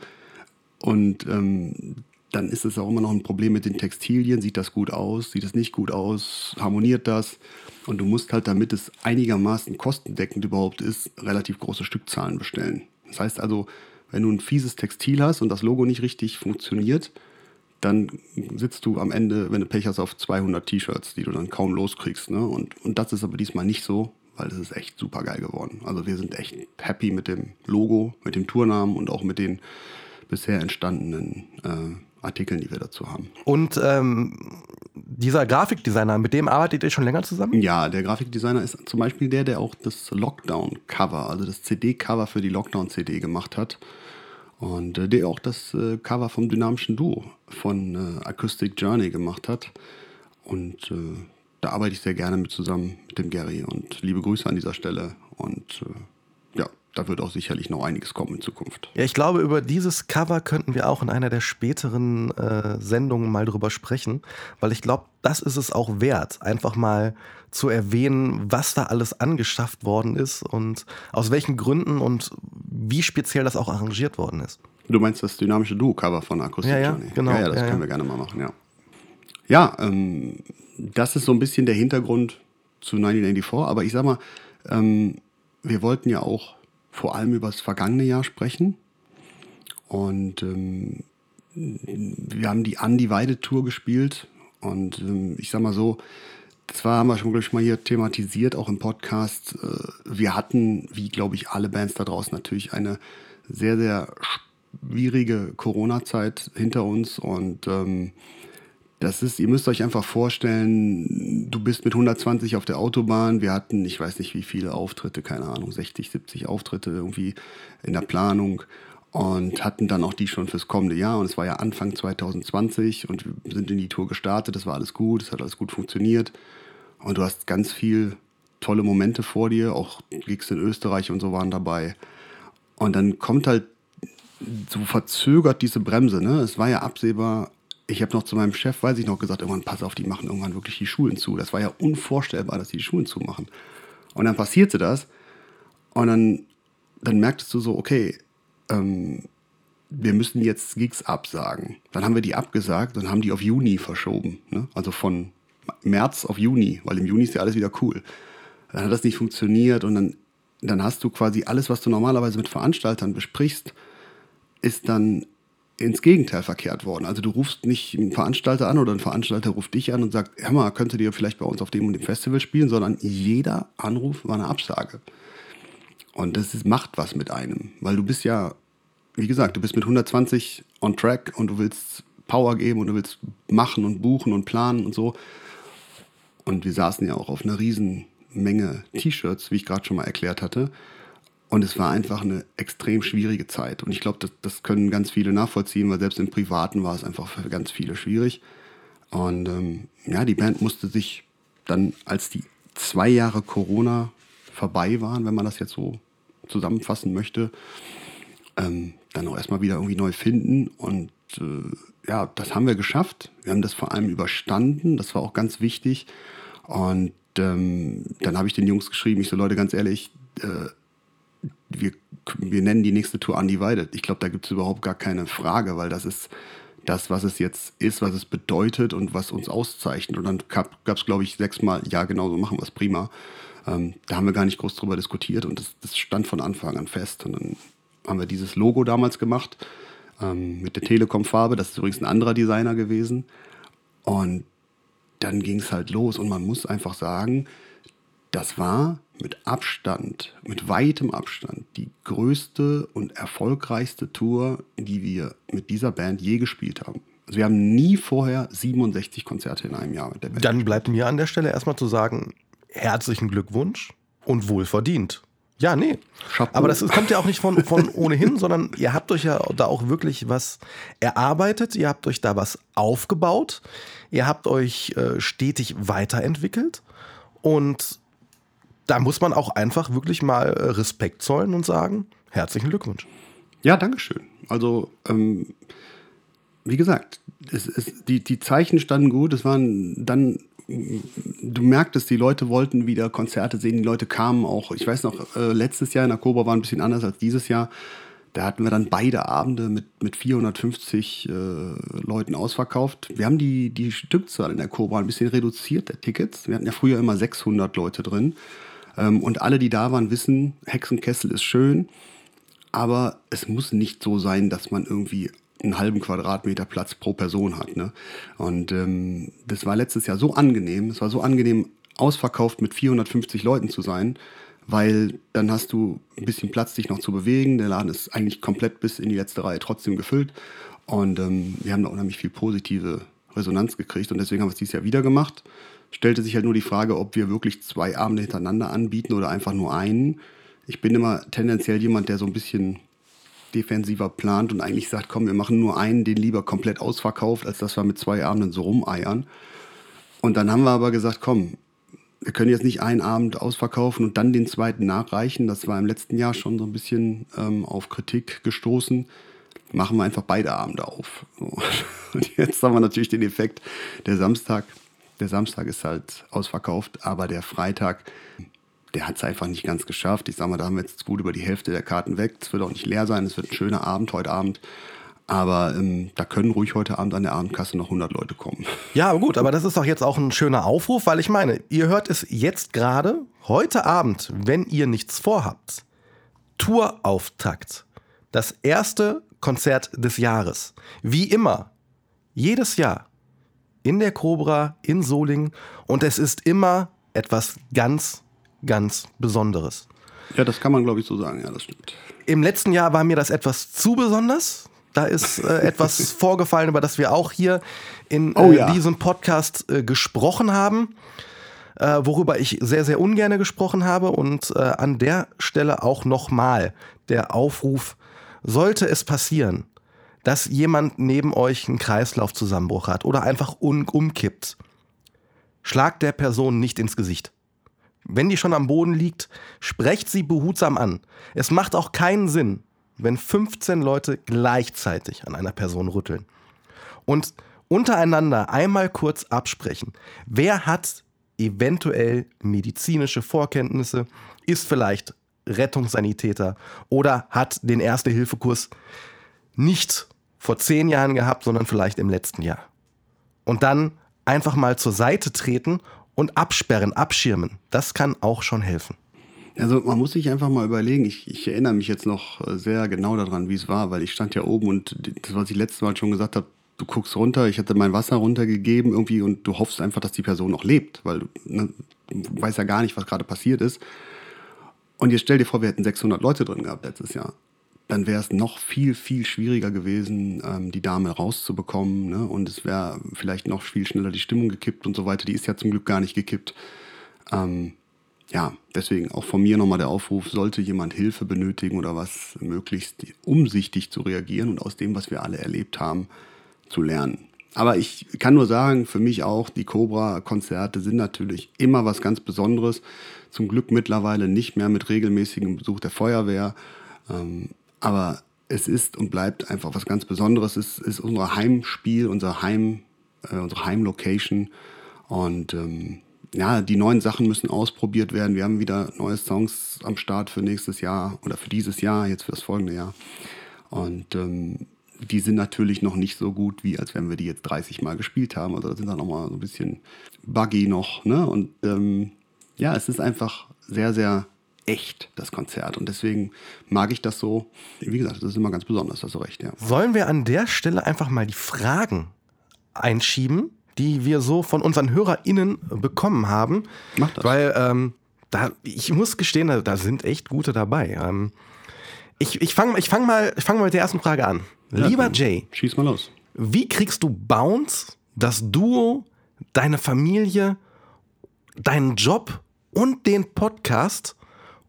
Und ähm, dann ist es auch immer noch ein Problem mit den Textilien. Sieht das gut aus? Sieht es nicht gut aus? Harmoniert das? Und du musst halt, damit es einigermaßen kostendeckend überhaupt ist, relativ große Stückzahlen bestellen. Das heißt also, wenn du ein fieses Textil hast und das Logo nicht richtig funktioniert, dann sitzt du am Ende, wenn du Pech hast, auf 200 T-Shirts, die du dann kaum loskriegst. Ne? Und, und das ist aber diesmal nicht so, weil es ist echt super geil geworden. Also wir sind echt happy mit dem Logo, mit dem Tournamen und auch mit den bisher entstandenen äh, Artikeln, die wir dazu haben. Und ähm, dieser Grafikdesigner, mit dem arbeitet ihr schon länger zusammen? Ja, der Grafikdesigner ist zum Beispiel der, der auch das Lockdown-Cover, also das CD-Cover für die Lockdown-CD gemacht hat. Und äh, der auch das äh, Cover vom dynamischen Duo von äh, Acoustic Journey gemacht hat. Und äh, da arbeite ich sehr gerne mit zusammen mit dem Gary. Und liebe Grüße an dieser Stelle. Und äh, da wird auch sicherlich noch einiges kommen in Zukunft. Ja, ich glaube, über dieses Cover könnten wir auch in einer der späteren äh, Sendungen mal drüber sprechen, weil ich glaube, das ist es auch wert, einfach mal zu erwähnen, was da alles angeschafft worden ist und aus welchen Gründen und wie speziell das auch arrangiert worden ist. Du meinst das dynamische Duo-Cover von Acoustic ja, ja, Journey? Genau, ja, ja, das ja, können wir gerne mal machen, ja. Ja, ähm, das ist so ein bisschen der Hintergrund zu 1984, aber ich sag mal, ähm, wir wollten ja auch vor allem über das vergangene Jahr sprechen. Und ähm, wir haben die Undivided Tour gespielt Und ähm, ich sag mal so, zwar haben wir schon, ich, mal hier thematisiert, auch im Podcast. Äh, wir hatten, wie glaube ich alle Bands da draußen, natürlich eine sehr, sehr schwierige Corona-Zeit hinter uns. Und ähm, das ist, ihr müsst euch einfach vorstellen, du bist mit 120 auf der Autobahn. Wir hatten, ich weiß nicht wie viele Auftritte, keine Ahnung, 60, 70 Auftritte irgendwie in der Planung und hatten dann auch die schon fürs kommende Jahr. Und es war ja Anfang 2020 und wir sind in die Tour gestartet. Das war alles gut, es hat alles gut funktioniert. Und du hast ganz viel tolle Momente vor dir, auch Gigs in Österreich und so waren dabei. Und dann kommt halt so verzögert diese Bremse. Ne? Es war ja absehbar, ich habe noch zu meinem Chef, weiß ich noch, gesagt, irgendwann pass auf, die machen irgendwann wirklich die Schulen zu. Das war ja unvorstellbar, dass die die Schulen zumachen. Und dann passierte das. Und dann, dann merktest du so, okay, ähm, wir müssen jetzt Gigs absagen. Dann haben wir die abgesagt und haben die auf Juni verschoben. Ne? Also von März auf Juni, weil im Juni ist ja alles wieder cool. Dann hat das nicht funktioniert und dann, dann hast du quasi alles, was du normalerweise mit Veranstaltern besprichst, ist dann ins Gegenteil verkehrt worden. Also du rufst nicht einen Veranstalter an oder ein Veranstalter ruft dich an und sagt, hör mal, könntet ihr vielleicht bei uns auf dem und dem Festival spielen, sondern jeder Anruf war eine Absage. Und das ist, macht was mit einem, weil du bist ja, wie gesagt, du bist mit 120 on track und du willst Power geben und du willst machen und buchen und planen und so. Und wir saßen ja auch auf einer riesen Menge T-Shirts, wie ich gerade schon mal erklärt hatte. Und es war einfach eine extrem schwierige Zeit. Und ich glaube, das, das, können ganz viele nachvollziehen, weil selbst im Privaten war es einfach für ganz viele schwierig. Und ähm, ja, die Band musste sich dann, als die zwei Jahre Corona vorbei waren, wenn man das jetzt so zusammenfassen möchte, ähm, dann auch erstmal wieder irgendwie neu finden. Und äh, ja, das haben wir geschafft. Wir haben das vor allem überstanden. Das war auch ganz wichtig. Und ähm, dann habe ich den Jungs geschrieben, ich so, Leute, ganz ehrlich, äh, wir, wir nennen die nächste Tour Undivided. Ich glaube, da gibt es überhaupt gar keine Frage, weil das ist das, was es jetzt ist, was es bedeutet und was uns auszeichnet. Und dann gab es, glaube ich, sechsmal, ja, genau so machen wir es prima. Ähm, da haben wir gar nicht groß drüber diskutiert und das, das, stand von Anfang an fest. Und dann haben wir dieses Logo damals gemacht ähm, mit der Telekom-Farbe. Das ist übrigens ein anderer Designer gewesen. Und dann ging es halt los. Und man muss einfach sagen, das war mit Abstand, mit weitem Abstand, die größte und erfolgreichste Tour, die wir mit dieser Band je gespielt haben. Also wir haben nie vorher 67 Konzerte in einem Jahr mit der Band. Dann bleibt mir an der Stelle erstmal zu sagen, herzlichen Glückwunsch und wohlverdient. Ja, nee. Chapeau. Aber das kommt ja auch nicht von, von ohnehin, sondern ihr habt euch ja da auch wirklich was erarbeitet, ihr habt euch da was aufgebaut, ihr habt euch äh, stetig weiterentwickelt und da muss man auch einfach wirklich mal äh, Respekt zollen und sagen, herzlichen Glückwunsch. Ja, Dankeschön. Also, ähm, wie gesagt, es, es, die, die Zeichen standen gut. Es waren dann, du merktest, die Leute wollten wieder Konzerte sehen. Die Leute kamen auch. Ich weiß noch, äh, letztes Jahr in der Cobra war ein bisschen anders als dieses Jahr. Da hatten wir dann beide Abende mit, mit 450 äh, Leuten ausverkauft. Wir haben die, die Stückzahl in der Cobra ein bisschen reduziert, der Tickets. Wir hatten ja früher immer 600 Leute drin. Ähm, und alle, die da waren, wissen, Hexenkessel ist schön, aber es muss nicht so sein, dass man irgendwie einen halben Quadratmeter Platz pro Person hat. Ne? Und ähm, das war letztes Jahr so angenehm, es war so angenehm, ausverkauft mit 450 Leuten zu sein, weil dann hast du ein bisschen Platz, dich noch zu bewegen. Der Laden ist eigentlich komplett bis in die letzte Reihe trotzdem gefüllt. Und ähm, wir haben da unheimlich viel positive Resonanz gekriegt und deswegen haben wir es dieses Jahr wieder gemacht stellte sich halt nur die Frage, ob wir wirklich zwei Abende hintereinander anbieten oder einfach nur einen. Ich bin immer tendenziell jemand, der so ein bisschen defensiver plant und eigentlich sagt, komm, wir machen nur einen, den lieber komplett ausverkauft, als dass wir mit zwei Abenden so rumeiern. Und dann haben wir aber gesagt, komm, wir können jetzt nicht einen Abend ausverkaufen und dann den zweiten nachreichen. Das war im letzten Jahr schon so ein bisschen ähm, auf Kritik gestoßen. Machen wir einfach beide Abende auf. So. Und jetzt haben wir natürlich den Effekt, der Samstag der Samstag ist halt ausverkauft, aber der Freitag, der hat es einfach nicht ganz geschafft. Ich sag mal, da haben wir jetzt gut über die Hälfte der Karten weg. Es wird auch nicht leer sein, es wird ein schöner Abend heute Abend. Aber ähm, da können ruhig heute Abend an der Abendkasse noch 100 Leute kommen. Ja, gut, aber das ist doch jetzt auch ein schöner Aufruf, weil ich meine, ihr hört es jetzt gerade, heute Abend, wenn ihr nichts vorhabt. Tourauftakt. Das erste Konzert des Jahres. Wie immer. Jedes Jahr in der Cobra in Solingen und es ist immer etwas ganz, ganz Besonderes. Ja, das kann man, glaube ich, so sagen. Ja, das stimmt. Im letzten Jahr war mir das etwas zu besonders. Da ist äh, etwas vorgefallen, über das wir auch hier in Oh äh, ja. diesem Podcast äh, gesprochen haben, äh, worüber ich sehr, sehr ungern gesprochen habe. Und äh, an der Stelle auch nochmal der Aufruf, sollte es passieren, dass jemand neben euch einen Kreislaufzusammenbruch hat oder einfach umkippt, schlagt der Person nicht ins Gesicht. Wenn die schon am Boden liegt, sprecht sie behutsam an. Es macht auch keinen Sinn, wenn 15 Leute gleichzeitig an einer Person rütteln. Und untereinander einmal kurz absprechen. Wer hat eventuell medizinische Vorkenntnisse, ist vielleicht Rettungssanitäter oder hat den Erste-Hilfe-Kurs nicht vor zehn Jahren gehabt, sondern vielleicht im letzten Jahr. Und dann einfach mal zur Seite treten und absperren, abschirmen. Das kann auch schon helfen. Also man muss sich einfach mal überlegen, ich, ich erinnere mich jetzt noch äh, sehr genau daran, wie es war, weil ich stand ja oben und das, was ich letztes Mal schon gesagt habe, du guckst runter, ich hatte mein Wasser runtergegeben irgendwie und du hoffst einfach, dass die Person noch lebt, weil du, ne, du weißt ja gar nicht, was gerade passiert ist. Und jetzt stell dir vor, wir hätten 600 Leute drin gehabt letztes Jahr. Dann wäre es noch viel, viel schwieriger gewesen, ähm, die Dame rauszubekommen. Ne? Und es wäre vielleicht noch viel schneller die Stimmung gekippt und so weiter. Die ist ja zum Glück gar nicht gekippt. Ähm, ja, deswegen auch von mir nochmal der Aufruf, sollte jemand Hilfe benötigen oder was, möglichst umsichtig zu reagieren und aus dem, was wir alle erlebt haben, zu lernen. Aber ich kann nur sagen, für mich auch, die Cobra-Konzerte sind natürlich immer was ganz Besonderes. Zum Glück mittlerweile nicht mehr mit regelmäßigem Besuch der Feuerwehr. Ähm, aber es ist und bleibt einfach was ganz Besonderes. Es ist unser Heimspiel, unser Heim, äh, unsere Heimlocation. Und ähm, ja, die neuen Sachen müssen ausprobiert werden. Wir haben wieder neue Songs am Start für nächstes Jahr oder für dieses Jahr, jetzt für das folgende Jahr. Und ähm, die sind natürlich noch nicht so gut, wie als wenn wir die jetzt 30 Mal gespielt haben. Also da sind dann noch mal so ein bisschen buggy noch. Ne? Und ähm, ja, es ist einfach sehr, sehr echt, das Konzert. Und deswegen mag ich das so. Wie gesagt, das ist immer ganz besonders, hast du recht, ja. Sollen wir an der Stelle einfach mal die Fragen einschieben, die wir so von unseren HörerInnen bekommen haben? Mach das. Weil ähm, da, ich muss gestehen, da, da sind echt gute dabei. Ähm, ich ich fange ich fang mal, ich fang mal mit der ersten Frage an. Ja, Lieber Jay, Schieß mal los. wie kriegst du Bounce, das Duo, deine Familie, deinen Job und den Podcast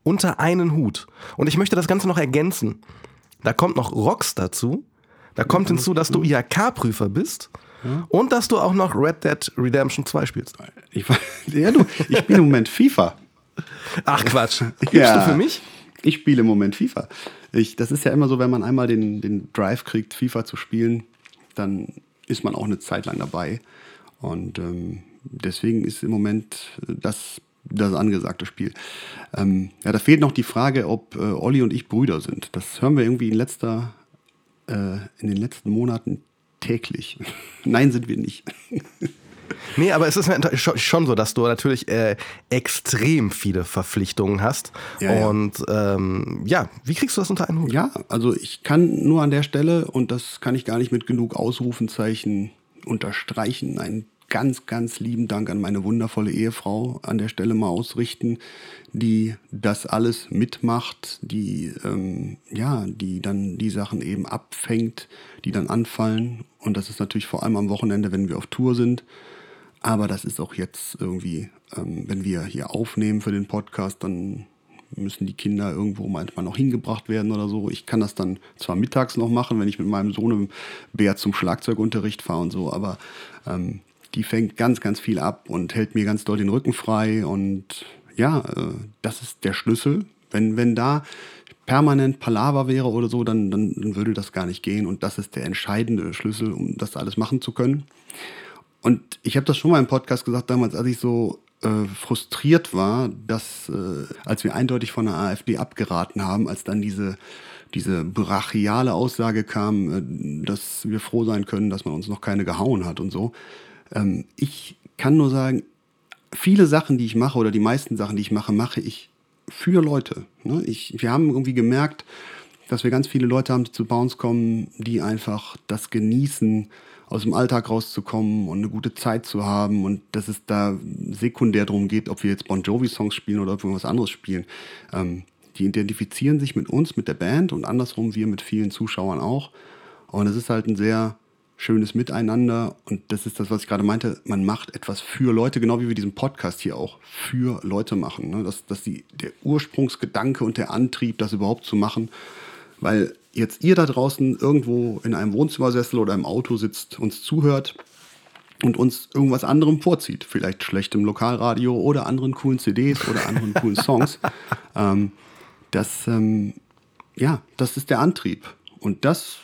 unter einen Hut? Und ich möchte das Ganze noch ergänzen. Da kommt noch Rocks dazu. Da kommt hinzu, dass du IHK-Prüfer bist und dass du auch noch Red Dead Redemption 2 spielst. Ich, ja, du, ich spiele im Moment FIFA. Ach Quatsch. Gibst Ja. du für mich? Ich spiele im Moment FIFA. Ich, das ist ja immer so, wenn man einmal den, den Drive kriegt, FIFA zu spielen, dann ist man auch eine Zeit lang dabei. Und ähm, deswegen ist im Moment das das angesagte Spiel. Ähm, ja, da fehlt noch die Frage, ob äh, Olli und ich Brüder sind. Das hören wir irgendwie in letzter, äh, in den letzten Monaten täglich. Nein, sind wir nicht. Nee, aber es ist schon- schon so, dass du natürlich äh, extrem viele Verpflichtungen hast. Ja, ja. Und ähm, ja, wie kriegst du das unter einen Hut? Ja, also ich kann nur an der Stelle, und das kann ich gar nicht mit genug Ausrufenzeichen unterstreichen, einen ganz, ganz lieben Dank an meine wundervolle Ehefrau an der Stelle mal ausrichten, die das alles mitmacht, die, ähm, ja, die dann die Sachen eben abfängt, die dann anfallen. Und das ist natürlich vor allem am Wochenende, wenn wir auf Tour sind. Aber das ist auch jetzt irgendwie, ähm, wenn wir hier aufnehmen für den Podcast, dann müssen die Kinder irgendwo manchmal noch hingebracht werden oder so. Ich kann das dann zwar mittags noch machen, wenn ich mit meinem Sohn im Bär zum Schlagzeugunterricht fahre und so, aber ähm, die fängt ganz, ganz viel ab und hält mir ganz doll den Rücken frei. Und ja, äh, das ist der Schlüssel. Wenn, wenn da permanent Palaver wäre oder so, dann, dann, dann würde das gar nicht gehen. Und das ist der entscheidende Schlüssel, um das alles machen zu können. Und ich habe das schon mal im Podcast gesagt damals, als ich so äh, frustriert war, dass äh, als wir eindeutig von der AfD abgeraten haben, als dann diese diese brachiale Aussage kam, äh, dass wir froh sein können, dass man uns noch keine gehauen hat und so. Ähm, ich kann nur sagen, viele Sachen, die ich mache oder die meisten Sachen, die ich mache, mache ich für Leute. Ne? Ich, wir haben irgendwie gemerkt, dass wir ganz viele Leute haben, die zu Bounce kommen, die einfach das genießen aus dem Alltag rauszukommen und eine gute Zeit zu haben und dass es da sekundär darum geht, ob wir jetzt Bon Jovi-Songs spielen oder ob wir was anderes spielen. Ähm, die identifizieren sich mit uns, mit der Band und andersrum wir mit vielen Zuschauern auch. Und es ist halt ein sehr schönes Miteinander und das ist das, was ich gerade meinte, man macht etwas für Leute, genau wie wir diesen Podcast hier auch für Leute machen. Ne? Dass, dass die, der Ursprungsgedanke und der Antrieb, das überhaupt zu machen, weil jetzt ihr da draußen irgendwo in einem Wohnzimmersessel oder im Auto sitzt, uns zuhört und uns irgendwas anderem vorzieht, vielleicht schlechtem Lokalradio oder anderen coolen CDs oder anderen coolen Songs, ähm, das, ähm, ja, das ist der Antrieb und das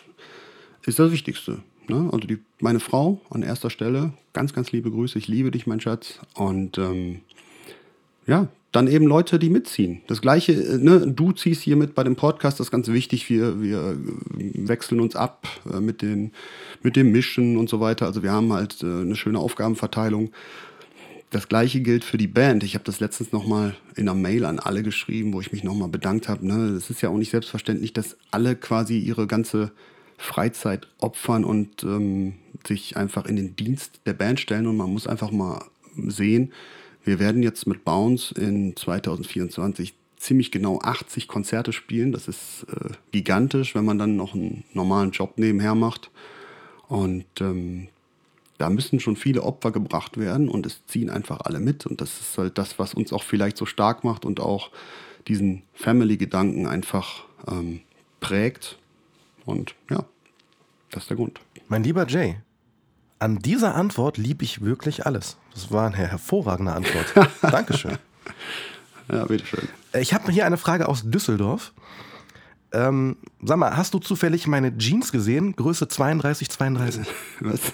ist das Wichtigste. Ne? Also die, meine Frau an erster Stelle, ganz, ganz liebe Grüße, ich liebe dich, mein Schatz. Und ähm, ja, dann eben Leute, die mitziehen. Das gleiche, äh, ne, du ziehst hier mit bei dem Podcast, das ist ganz wichtig. Wir, wir wechseln uns ab äh, mit, den, mit dem Mischen und so weiter. Also wir haben halt äh, eine schöne Aufgabenverteilung. Das gleiche gilt für die Band. Ich habe das letztens nochmal in einer Mail an alle geschrieben, wo ich mich nochmal bedankt habe. Ne? Es ist ja auch nicht selbstverständlich, dass alle quasi ihre ganze Freizeit opfern und ähm, sich einfach in den Dienst der Band stellen. Und man muss einfach mal sehen, wir werden jetzt mit Bounce in 2024 ziemlich genau 80 Konzerte spielen. Das ist äh, gigantisch, wenn man dann noch einen normalen Job nebenher macht. Und ähm, da müssen schon viele Opfer gebracht werden und es ziehen einfach alle mit. Und das ist halt das, was uns auch vielleicht so stark macht und auch diesen Family-Gedanken einfach ähm, prägt. Und ja, das ist der Grund. Mein lieber Jay, an dieser Antwort liebe ich wirklich alles. Das war eine hervorragende Antwort. Dankeschön. Ja, bitteschön. Ich habe hier eine Frage aus Düsseldorf. Ähm, sag mal, hast du zufällig meine Jeans gesehen? Größe 32, 32. Was?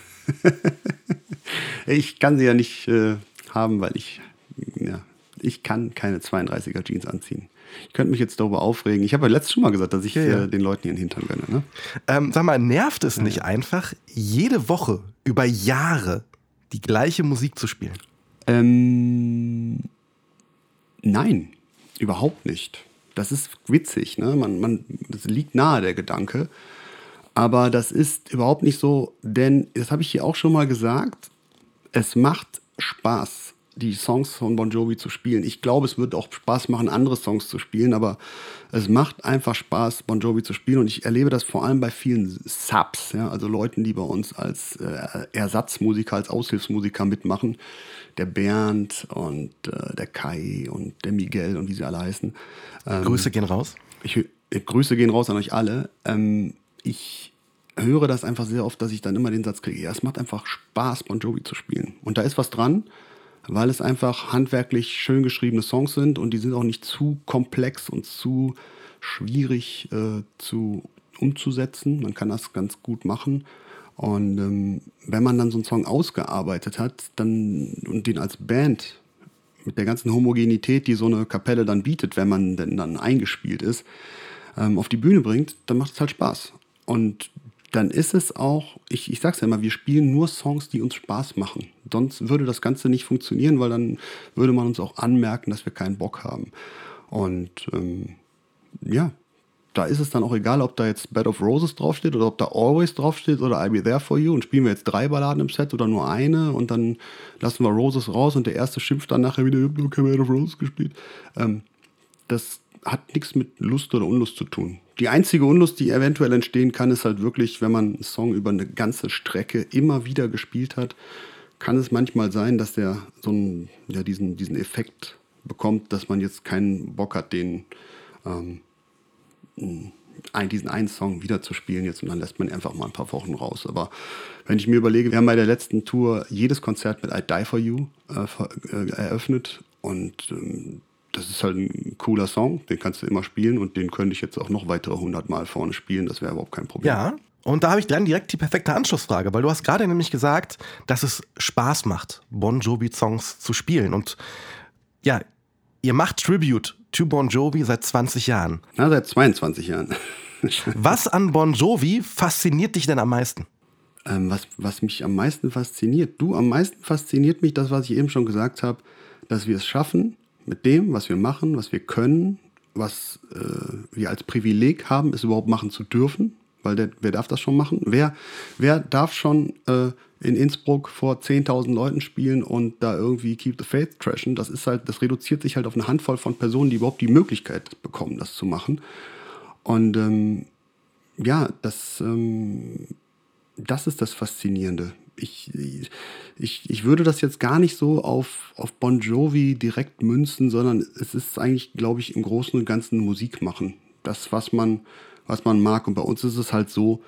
ich kann sie ja nicht äh, haben, weil ich, ja, ich kann keine 32er Jeans anziehen. Ich könnte mich jetzt darüber aufregen. Ich habe ja letztes schon mal gesagt, dass ich ja, ja. Den Leuten ihren Hintern gönne. Ne? Ähm, sag mal, nervt es nicht einfach, jede Woche über Jahre die gleiche Musik zu spielen? Ähm, nein, überhaupt nicht. Das ist witzig, ne? Man, man, das liegt nahe, der Gedanke. Aber das ist überhaupt nicht so, denn das habe ich hier auch schon mal gesagt. Es macht Spaß die Songs von Bon Jovi zu spielen. Ich glaube, es wird auch Spaß machen, andere Songs zu spielen, aber es macht einfach Spaß, Bon Jovi zu spielen. Und ich erlebe das vor allem bei vielen Subs, ja, also Leuten, die bei uns als äh, Ersatzmusiker, als Aushilfsmusiker mitmachen. Der Bernd und äh, der Kai und der Miguel und wie sie alle heißen. Ähm, Grüße gehen raus. Ich, äh, Grüße gehen raus an euch alle. Ähm, ich höre das einfach sehr oft, dass ich dann immer den Satz kriege, ja, es macht einfach Spaß, Bon Jovi zu spielen. Und da ist was dran weil es einfach handwerklich schön geschriebene Songs sind und die sind auch nicht zu komplex und zu schwierig äh, zu umzusetzen. Man kann das ganz gut machen. Und ähm, wenn man dann so einen Song ausgearbeitet hat dann, und den als Band mit der ganzen Homogenität, die so eine Kapelle dann bietet, wenn man denn dann eingespielt ist, ähm, auf die Bühne bringt, dann macht es halt Spaß. Und dann ist es auch, ich, ich sag's ja immer, wir spielen nur Songs, die uns Spaß machen. Sonst würde das Ganze nicht funktionieren, weil dann würde man uns auch anmerken, dass wir keinen Bock haben. Und ähm, ja, da ist es dann auch egal, ob da jetzt Bed of Roses draufsteht oder ob da Always draufsteht oder I'll Be There For You und spielen wir jetzt drei Balladen im Set oder nur eine und dann lassen wir Roses raus und der erste schimpft dann nachher wieder, ich hab nur kein Bed of Roses gespielt. Ähm, das hat nichts mit Lust oder Unlust zu tun. Die einzige Unlust, die eventuell entstehen kann, ist halt wirklich, wenn man einen Song über eine ganze Strecke immer wieder gespielt hat, kann es manchmal sein, dass der so einen, ja, diesen, diesen Effekt bekommt, dass man jetzt keinen Bock hat, den ähm, diesen einen Song wieder zu spielen jetzt und dann lässt man einfach mal ein paar Wochen raus. Aber wenn ich mir überlege, wir haben bei der letzten Tour jedes Konzert mit I Die For You äh, äh, eröffnet und ähm, das ist halt ein cooler Song, den kannst du immer spielen und den könnte ich jetzt auch noch weitere 100 Mal vorne spielen, das wäre überhaupt kein Problem. Ja, und da habe ich dann direkt die perfekte Anschlussfrage, weil du hast gerade nämlich gesagt, dass es Spaß macht, Bon Jovi-Songs zu spielen. Und ja, ihr macht Tribute to Bon Jovi seit 20 Jahren. Na, seit 22 Jahren. was an Bon Jovi fasziniert dich denn am meisten? Ähm, was, was mich am meisten fasziniert? Du, am meisten fasziniert mich das, was ich eben schon gesagt habe, dass wir es schaffen, mit dem, was wir machen, was wir können, was äh, wir als Privileg haben, es überhaupt machen zu dürfen. weil der, wer darf das schon machen? Wer, wer darf schon äh, in Innsbruck vor 10.000 Leuten spielen und da irgendwie Keep the Faith trashen? Das ist halt, das reduziert sich halt auf eine Handvoll von Personen, die überhaupt die Möglichkeit bekommen, das zu machen. Und ähm, ja, das, ähm, das ist das Faszinierende. Ich, ich, ich würde das jetzt gar nicht so auf, auf Bon Jovi direkt münzen, sondern es ist eigentlich, glaube ich, im Großen und Ganzen Musik machen. Das, was man, was man mag. Und bei uns ist es halt so,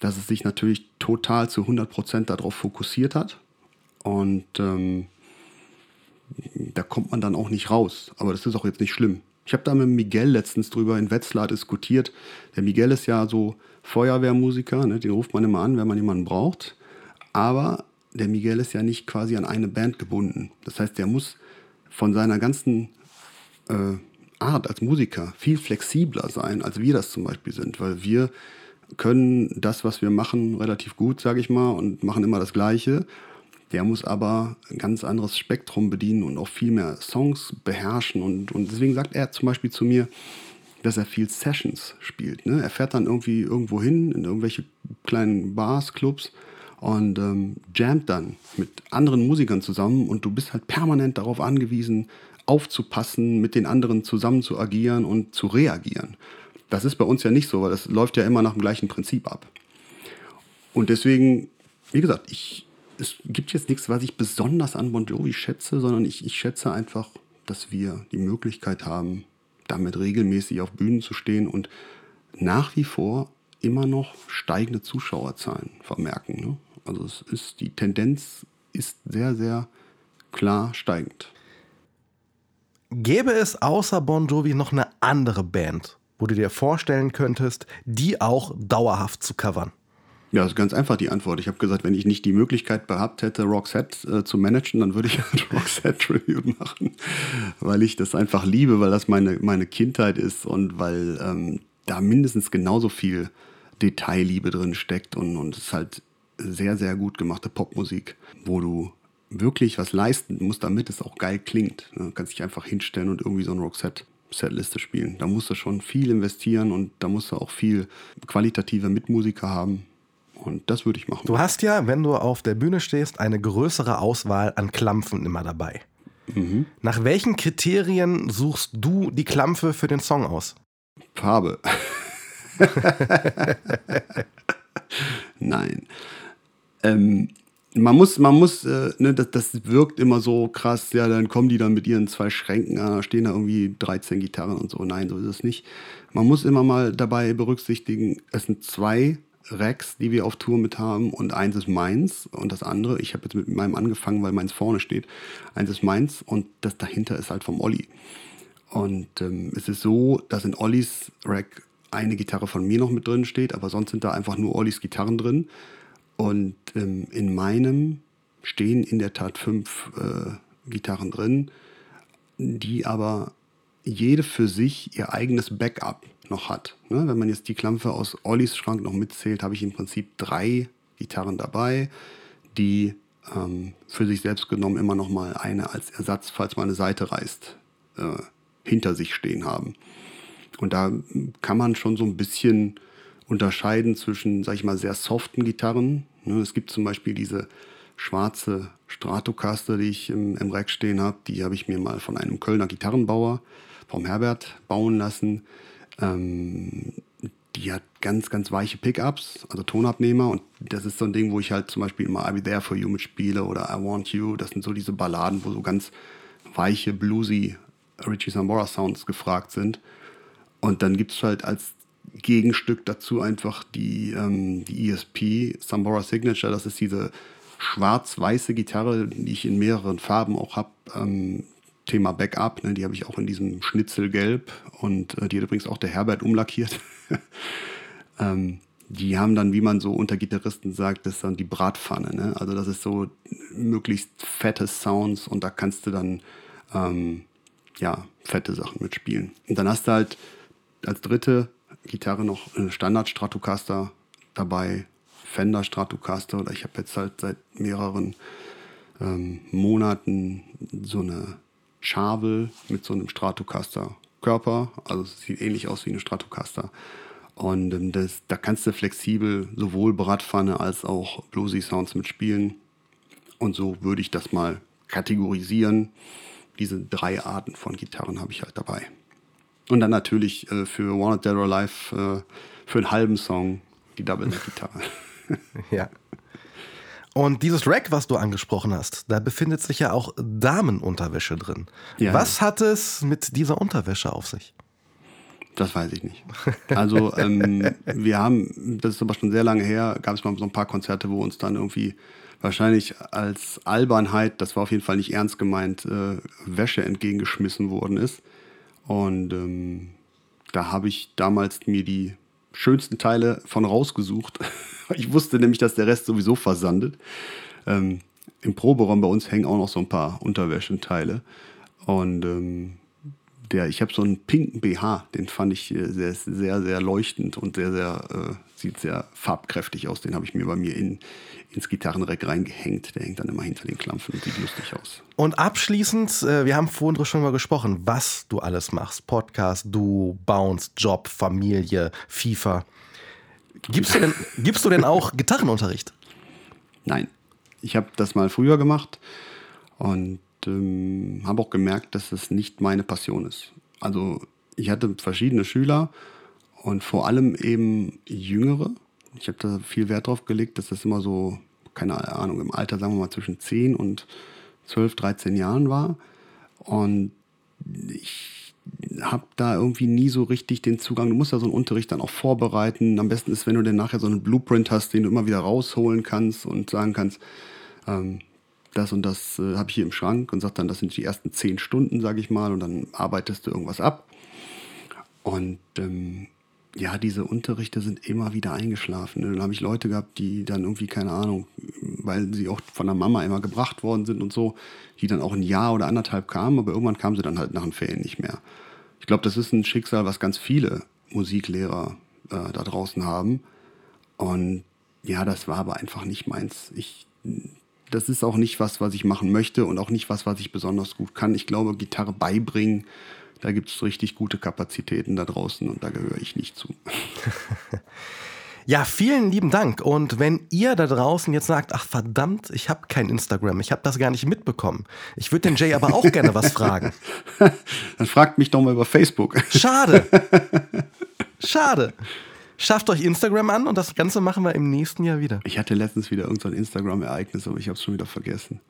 dass es sich natürlich total zu 100% darauf fokussiert hat. Und ähm, da kommt man dann auch nicht raus. Aber das ist auch jetzt nicht schlimm. Ich habe da mit Miguel letztens drüber in Wetzlar diskutiert. Der Miguel ist ja so Feuerwehrmusiker, ne? den ruft man immer an, wenn man jemanden braucht. Aber der Miguel ist ja nicht quasi an eine Band gebunden. Das heißt, der muss von seiner ganzen äh, Art als Musiker viel flexibler sein, als wir das zum Beispiel sind, weil wir können das, was wir machen, relativ gut, sage ich mal, und machen immer das Gleiche. Der muss aber ein ganz anderes Spektrum bedienen und auch viel mehr Songs beherrschen. Und, und deswegen sagt er zum Beispiel zu mir, dass er viel Sessions spielt. Ne? Er fährt dann irgendwie irgendwo hin, in irgendwelche kleinen Bars, Clubs und ähm, jammt dann mit anderen Musikern zusammen und du bist halt permanent darauf angewiesen, aufzupassen, mit den anderen zusammen zu agieren und zu reagieren. Das ist bei uns ja nicht so, weil das läuft ja immer nach dem gleichen Prinzip ab. Und deswegen, wie gesagt, ich, es gibt jetzt nichts, was ich besonders an Bon Jovi schätze, sondern ich, ich schätze einfach, dass wir die Möglichkeit haben, damit regelmäßig auf Bühnen zu stehen und nach wie vor immer noch steigende Zuschauerzahlen vermerken. Ne? Also es ist die Tendenz ist sehr, sehr klar steigend. Gäbe es außer Bon Jovi noch eine andere Band, wo du dir vorstellen könntest, die auch dauerhaft zu covern? Ja, das ist ganz einfach die Antwort. Ich habe gesagt, wenn ich nicht die Möglichkeit gehabt hätte, Roxette äh, zu managen, dann würde ich halt Roxette Tribute machen, weil ich das einfach liebe, weil das meine, meine Kindheit ist und weil ähm, da mindestens genauso viel Detailliebe drin steckt und, und es halt sehr, sehr gut gemachte Popmusik, wo du wirklich was leisten musst, damit es auch geil klingt. Du kannst dich einfach hinstellen und irgendwie so ein Roxette Setliste spielen. Da musst du schon viel investieren und da musst du auch viel qualitative Mitmusiker haben. Und das würde ich machen. Du hast ja, wenn du auf der Bühne stehst, eine größere Auswahl an Klampfen immer dabei. Mhm. Nach welchen Kriterien suchst du die Klampfe für den Song aus? Farbe. Nein. Ähm, man muss, man muss, äh, ne, das, das wirkt immer so krass, ja, dann kommen die dann mit ihren zwei Schränken, da stehen da irgendwie 13 Gitarren und so. Nein, so ist es nicht. Man muss immer mal dabei berücksichtigen, es sind zwei Racks, die wir auf Tour mit haben und eins ist meins und das andere, ich habe jetzt mit meinem angefangen, weil meins vorne steht, eins ist meins und das dahinter ist halt vom Olli. Und ähm, es ist so, dass in Ollis Rack eine Gitarre von mir noch mit drin steht, aber sonst sind da einfach nur Ollis Gitarren drin. Und ähm, in meinem stehen in der Tat fünf äh, Gitarren drin, die aber jede für sich ihr eigenes Backup noch hat. Ne? Wenn man jetzt die Klampfe aus Ollis Schrank noch mitzählt, habe ich im Prinzip drei Gitarren dabei, die ähm, für sich selbst genommen immer noch mal eine als Ersatz, falls mal eine Seite reißt, äh, hinter sich stehen haben. Und da kann man schon so ein bisschen unterscheiden zwischen, sag ich mal, sehr soften Gitarren. Ne? Es gibt zum Beispiel diese schwarze Stratocaster, die ich im, im Rack stehen habe. Die habe ich mir mal von einem Kölner Gitarrenbauer, vom Herbert, bauen lassen. Ähm, die hat ganz, ganz weiche Pickups, also Tonabnehmer. Und das ist so ein Ding, wo ich halt zum Beispiel immer I'll Be There For You mitspiele oder I Want You. Das sind so diese Balladen, wo so ganz weiche, bluesy Richie Sambora Sounds gefragt sind. Und dann gibt es halt als Gegenstück dazu einfach die, ähm, die ESP Sambora Signature. Das ist diese schwarz-weiße Gitarre, die ich in mehreren Farben auch habe. Ähm, Thema Backup, ne, die habe ich auch in diesem Schnitzelgelb und äh, die hat übrigens auch der Herbert umlackiert. ähm, die haben dann, wie man so unter Gitarristen sagt, das ist dann die Bratpfanne. Ne? Also das ist so möglichst fette Sounds und da kannst du dann ähm, ja, fette Sachen mitspielen. Und dann hast du halt als dritte Gitarre noch eine Standard Stratocaster dabei, Fender Stratocaster oder ich habe jetzt halt seit mehreren ähm, Monaten so eine Schabel mit so einem Stratocaster Körper, also es sieht ähnlich aus wie eine Stratocaster. Und ähm, das, da kannst du flexibel sowohl Bratpfanne als auch Bluesy Sounds mitspielen. Und so würde ich das mal kategorisieren. Diese drei Arten von Gitarren habe ich halt dabei. Und dann natürlich äh, für Wanted Dead or Alive äh, für einen halben Song die Double-Gitarre. ja. Und dieses Rack, was du angesprochen hast, da befindet sich ja auch Damenunterwäsche drin. Ja, was hat es mit dieser Unterwäsche auf sich? Das weiß ich nicht. Also ähm, wir haben, das ist aber schon sehr lange her, gab es mal so ein paar Konzerte, wo uns dann irgendwie wahrscheinlich als Albernheit, das war auf jeden Fall nicht ernst gemeint, äh, Wäsche entgegengeschmissen worden ist. Und ähm, da habe ich damals mir die schönsten Teile von rausgesucht. ich wusste nämlich, dass der Rest sowieso versandet. Ähm, Im Proberaum bei uns hängen auch noch so ein paar Unterwäschenteile. Und ähm, der, ich habe so einen pinken BH, den fand ich äh, sehr, sehr, sehr leuchtend und sehr, sehr, äh, sieht sehr farbkräftig aus. Den habe ich mir bei mir in, ins Gitarrenreck reingehängt. Der hängt dann immer hinter den Klampfen und sieht lustig aus. Und abschließend, äh, wir haben vorhin schon mal gesprochen, was du alles machst. Podcast, du, Bounce, Job, Familie, FIFA. Gibst du denn, gibst du denn auch Gitarrenunterricht? Nein. Ich habe das mal früher gemacht und ähm, habe auch gemerkt, dass es nicht meine Passion ist. Also ich hatte verschiedene Schüler und vor allem eben jüngere. Ich habe da viel Wert drauf gelegt, dass das immer so, keine Ahnung, im Alter, sagen wir mal, zwischen 10 und 12, 13 Jahren war. Und ich habe da irgendwie nie so richtig den Zugang. Du musst ja so einen Unterricht dann auch vorbereiten. Am besten ist, wenn du dann nachher so einen Blueprint hast, den du immer wieder rausholen kannst und sagen kannst, ähm, das und das äh, habe ich hier im Schrank und sagt dann, das sind die ersten zehn Stunden, sage ich mal, und dann arbeitest du irgendwas ab. Und ähm, ja, diese Unterrichte sind immer wieder eingeschlafen. Dann habe ich Leute gehabt, die dann irgendwie, keine Ahnung, weil sie auch von der Mama immer gebracht worden sind und so, die dann auch ein Jahr oder anderthalb kamen, aber irgendwann kamen sie dann halt nach den Ferien nicht mehr. Ich glaube, das ist ein Schicksal, was ganz viele Musiklehrer äh, da draußen haben. Und ja, das war aber einfach nicht meins. Ich das ist auch nicht was, was ich machen möchte und auch nicht was, was ich besonders gut kann. Ich glaube, Gitarre beibringen, da gibt es richtig gute Kapazitäten da draußen und da gehöre ich nicht zu. Ja, vielen lieben Dank. Und wenn ihr da draußen jetzt sagt, ach verdammt, ich habe kein Instagram, ich habe das gar nicht mitbekommen. Ich würde den Jay aber auch gerne was fragen. Dann fragt mich doch mal über Facebook. Schade. Schade. Schafft euch Instagram an und das Ganze machen wir im nächsten Jahr wieder. Ich hatte letztens wieder irgendein Instagram-Ereignis, aber ich habe es schon wieder vergessen.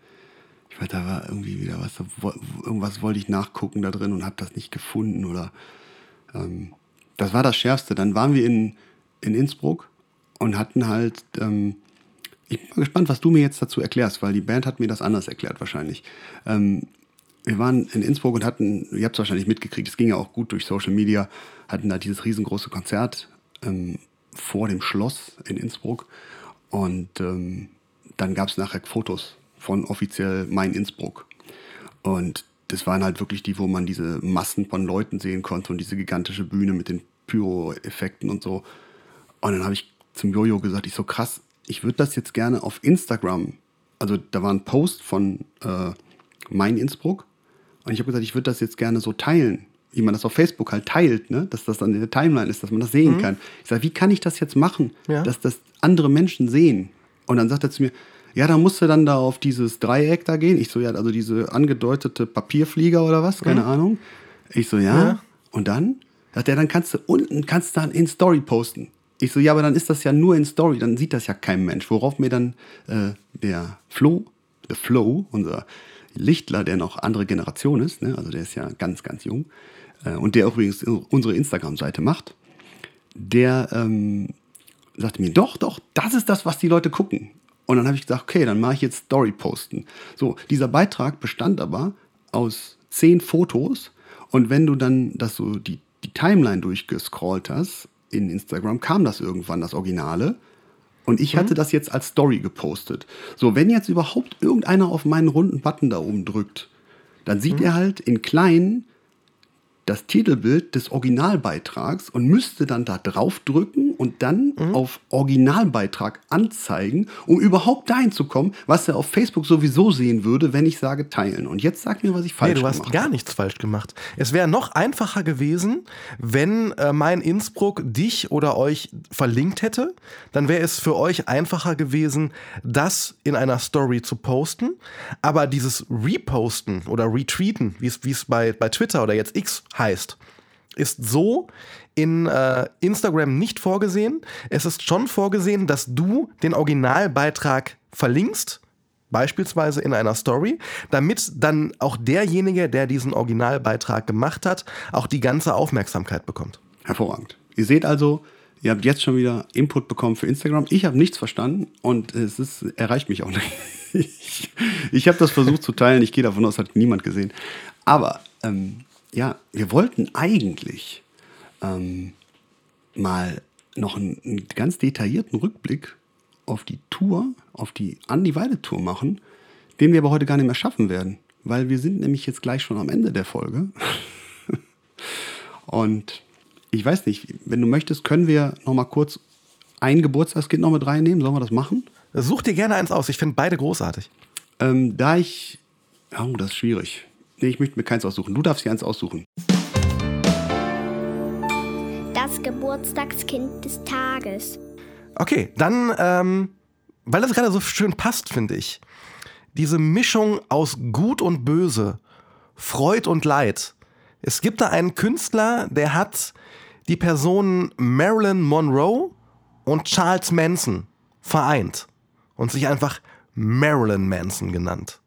Ich weiß, da war irgendwie wieder was, irgendwas wollte ich nachgucken da drin und habe das nicht gefunden oder ähm, das war das Schärfste. Dann waren wir in, in Innsbruck und hatten halt, ähm, ich bin mal gespannt, was du mir jetzt dazu erklärst, weil die Band hat mir das anders erklärt wahrscheinlich. Ähm, wir waren in Innsbruck und hatten, ihr habt es wahrscheinlich mitgekriegt, es ging ja auch gut durch Social Media, hatten da dieses riesengroße Konzert ähm, vor dem Schloss in Innsbruck. Und ähm, dann gab es nachher Fotos von offiziell Main Innsbruck. Und das waren halt wirklich die, wo man diese Massen von Leuten sehen konnte und diese gigantische Bühne mit den Pyro-Effekten und so. Und dann habe ich zum Jojo gesagt, ich so krass, ich würde das jetzt gerne auf Instagram. Also da war ein Post von äh, Main Innsbruck. Und ich habe gesagt, ich würde das jetzt gerne so teilen wie man das auf Facebook halt teilt, ne? dass das dann in der Timeline ist, dass man das sehen mhm. kann. Ich sage, wie kann ich das jetzt machen, ja. dass das andere Menschen sehen? Und dann sagt er zu mir, ja, da musst du dann da auf dieses Dreieck da gehen. Ich so, ja, also diese angedeutete Papierflieger oder was, keine mhm. Ahnung. Ich so, ja. ja. Und dann? Sagt er, dann kannst du unten, kannst dann in Story posten. Ich so, ja, aber dann ist das ja nur in Story, dann sieht das ja kein Mensch. Worauf mir dann äh, der Flo, der Flow, unser Lichtler, der noch andere Generation ist, ne? also der ist ja ganz, ganz jung, äh, und der auch übrigens unsere Instagram-Seite macht, der ähm, sagte mir, doch, doch, das ist das, was die Leute gucken. Und dann habe ich gesagt, okay, dann mache ich jetzt Story posten. So, dieser Beitrag bestand aber aus zehn Fotos und wenn du dann das so die, die Timeline durchgescrollt hast in Instagram, kam das irgendwann, das Originale. Und ich hatte mhm. das jetzt als Story gepostet. So, wenn jetzt überhaupt irgendeiner auf meinen runden Button da oben drückt, dann sieht mhm. er halt in klein das Titelbild des Originalbeitrags und müsste dann da drauf drücken und dann mhm. auf Originalbeitrag anzeigen, um überhaupt dahin zu kommen, was er auf Facebook sowieso sehen würde, wenn ich sage teilen. Und jetzt sag mir, was ich falsch gemacht habe. Du hast gar nichts falsch gemacht. Es wäre noch einfacher gewesen, wenn äh, mein Innsbruck dich oder euch verlinkt hätte. Dann wäre es für euch einfacher gewesen, das in einer Story zu posten. Aber dieses Reposten oder Retweeten, wie es bei, bei Twitter oder jetzt X heißt, ist so in äh, Instagram nicht vorgesehen. Es ist schon vorgesehen, dass du den Originalbeitrag verlinkst, beispielsweise in einer Story, damit dann auch derjenige, der diesen Originalbeitrag gemacht hat, auch die ganze Aufmerksamkeit bekommt. Hervorragend. Ihr seht also, ihr habt jetzt schon wieder Input bekommen für Instagram. Ich habe nichts verstanden und es ist, erreicht mich auch nicht. ich, habe das versucht zu teilen. Ich gehe davon aus, hat niemand gesehen. Aber ähm, ja, wir wollten eigentlich ähm, mal noch einen, einen, ganz detaillierten Rückblick auf die Tour, auf die Andi Weide Tour machen, den wir aber heute gar nicht mehr schaffen werden, weil wir sind nämlich jetzt gleich schon am Ende der Folge. Und ich weiß nicht, wenn du möchtest, können wir noch mal kurz ein Geburtstagskind noch mit reinnehmen. Sollen wir das machen? Such dir gerne eins aus. Ich finde beide großartig. Ähm, da ich, oh, das ist schwierig. Nee, ich möchte mir keins aussuchen. Du darfst dir eins aussuchen. Geburtstagskind des Tages. Okay, dann, ähm, weil das gerade so schön passt, finde ich. Diese Mischung aus Gut und Böse, Freud und Leid. Es gibt da einen Künstler, der hat die Personen Marilyn Monroe und Charles Manson vereint und sich einfach Marilyn Manson genannt.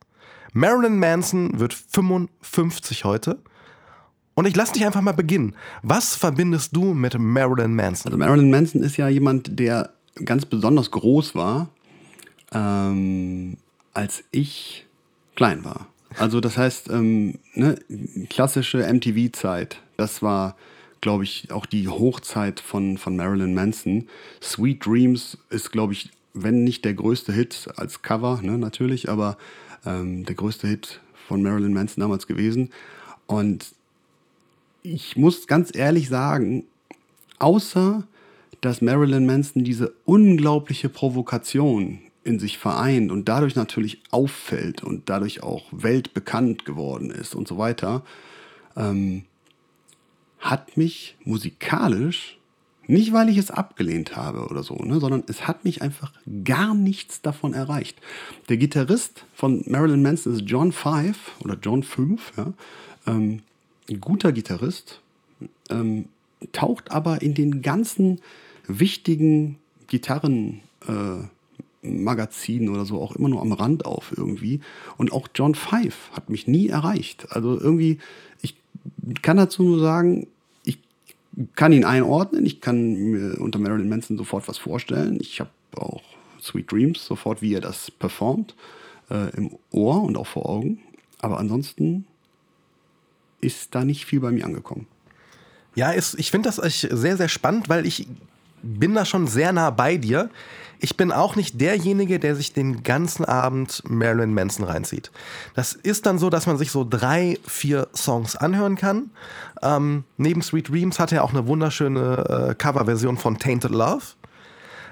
Marilyn Manson wird 55 heute. Und ich lasse dich einfach mal beginnen. Was verbindest du mit Marilyn Manson? Also Marilyn Manson ist ja jemand, der ganz besonders groß war, ähm, als ich klein war. Also das heißt, ähm, ne, klassische MTV-Zeit. Das war, glaube ich, auch die Hochzeit von, von Marilyn Manson. Sweet Dreams ist, glaube ich, wenn nicht der größte Hit als Cover, ne, natürlich, aber ähm, der größte Hit von Marilyn Manson damals gewesen. Und ich muss ganz ehrlich sagen, außer dass Marilyn Manson diese unglaubliche Provokation in sich vereint und dadurch natürlich auffällt und dadurch auch weltbekannt geworden ist und so weiter, ähm, hat mich musikalisch nicht, weil ich es abgelehnt habe oder so, ne, sondern es hat mich einfach gar nichts davon erreicht. Der Gitarrist von Marilyn Manson ist John Five oder John Fünf, ja, ähm, guter Gitarrist, ähm, taucht aber in den ganzen wichtigen Gitarrenmagazinen äh, oder so auch immer nur am Rand auf irgendwie. Und auch John Five hat mich nie erreicht. Also irgendwie, ich kann dazu nur sagen, kann ihn einordnen. Ich kann mir unter Marilyn Manson sofort was vorstellen. Ich habe auch Sweet Dreams sofort, wie er das performt, äh, im Ohr und auch vor Augen. Aber ansonsten ist da nicht viel bei mir angekommen. Ja, ist, ich finde das sehr, sehr spannend, weil ich bin da schon sehr nah bei dir. Ich bin auch nicht derjenige, der sich den ganzen Abend Marilyn Manson reinzieht. Das ist dann so, dass man sich so drei, vier Songs anhören kann. Ähm, neben Sweet Dreams hat er auch eine wunderschöne äh, Coverversion von Tainted Love.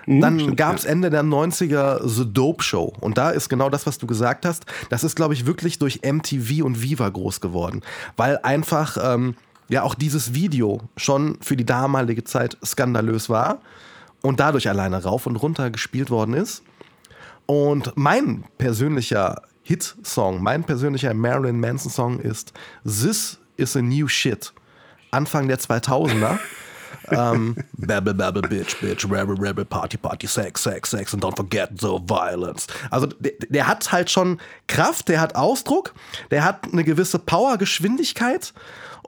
Mhm, dann gab es Ende der 90er The Dope Show. Und da ist genau das, was du gesagt hast. Das ist, glaube ich, wirklich durch MTV und Viva groß geworden. Weil einfach ähm, ja auch dieses Video schon für die damalige Zeit skandalös war und dadurch alleine rauf und runter gespielt worden ist. Und mein persönlicher Hit-Song, mein persönlicher Marilyn Manson-Song ist This is a New Shit. Anfang der 2000er. ähm, babble, babble, bitch, bitch, rebel, rebel, party, party, sex, sex, sex and don't forget the violence. Also der, der hat halt schon Kraft, der hat Ausdruck, der hat eine gewisse Power, Geschwindigkeit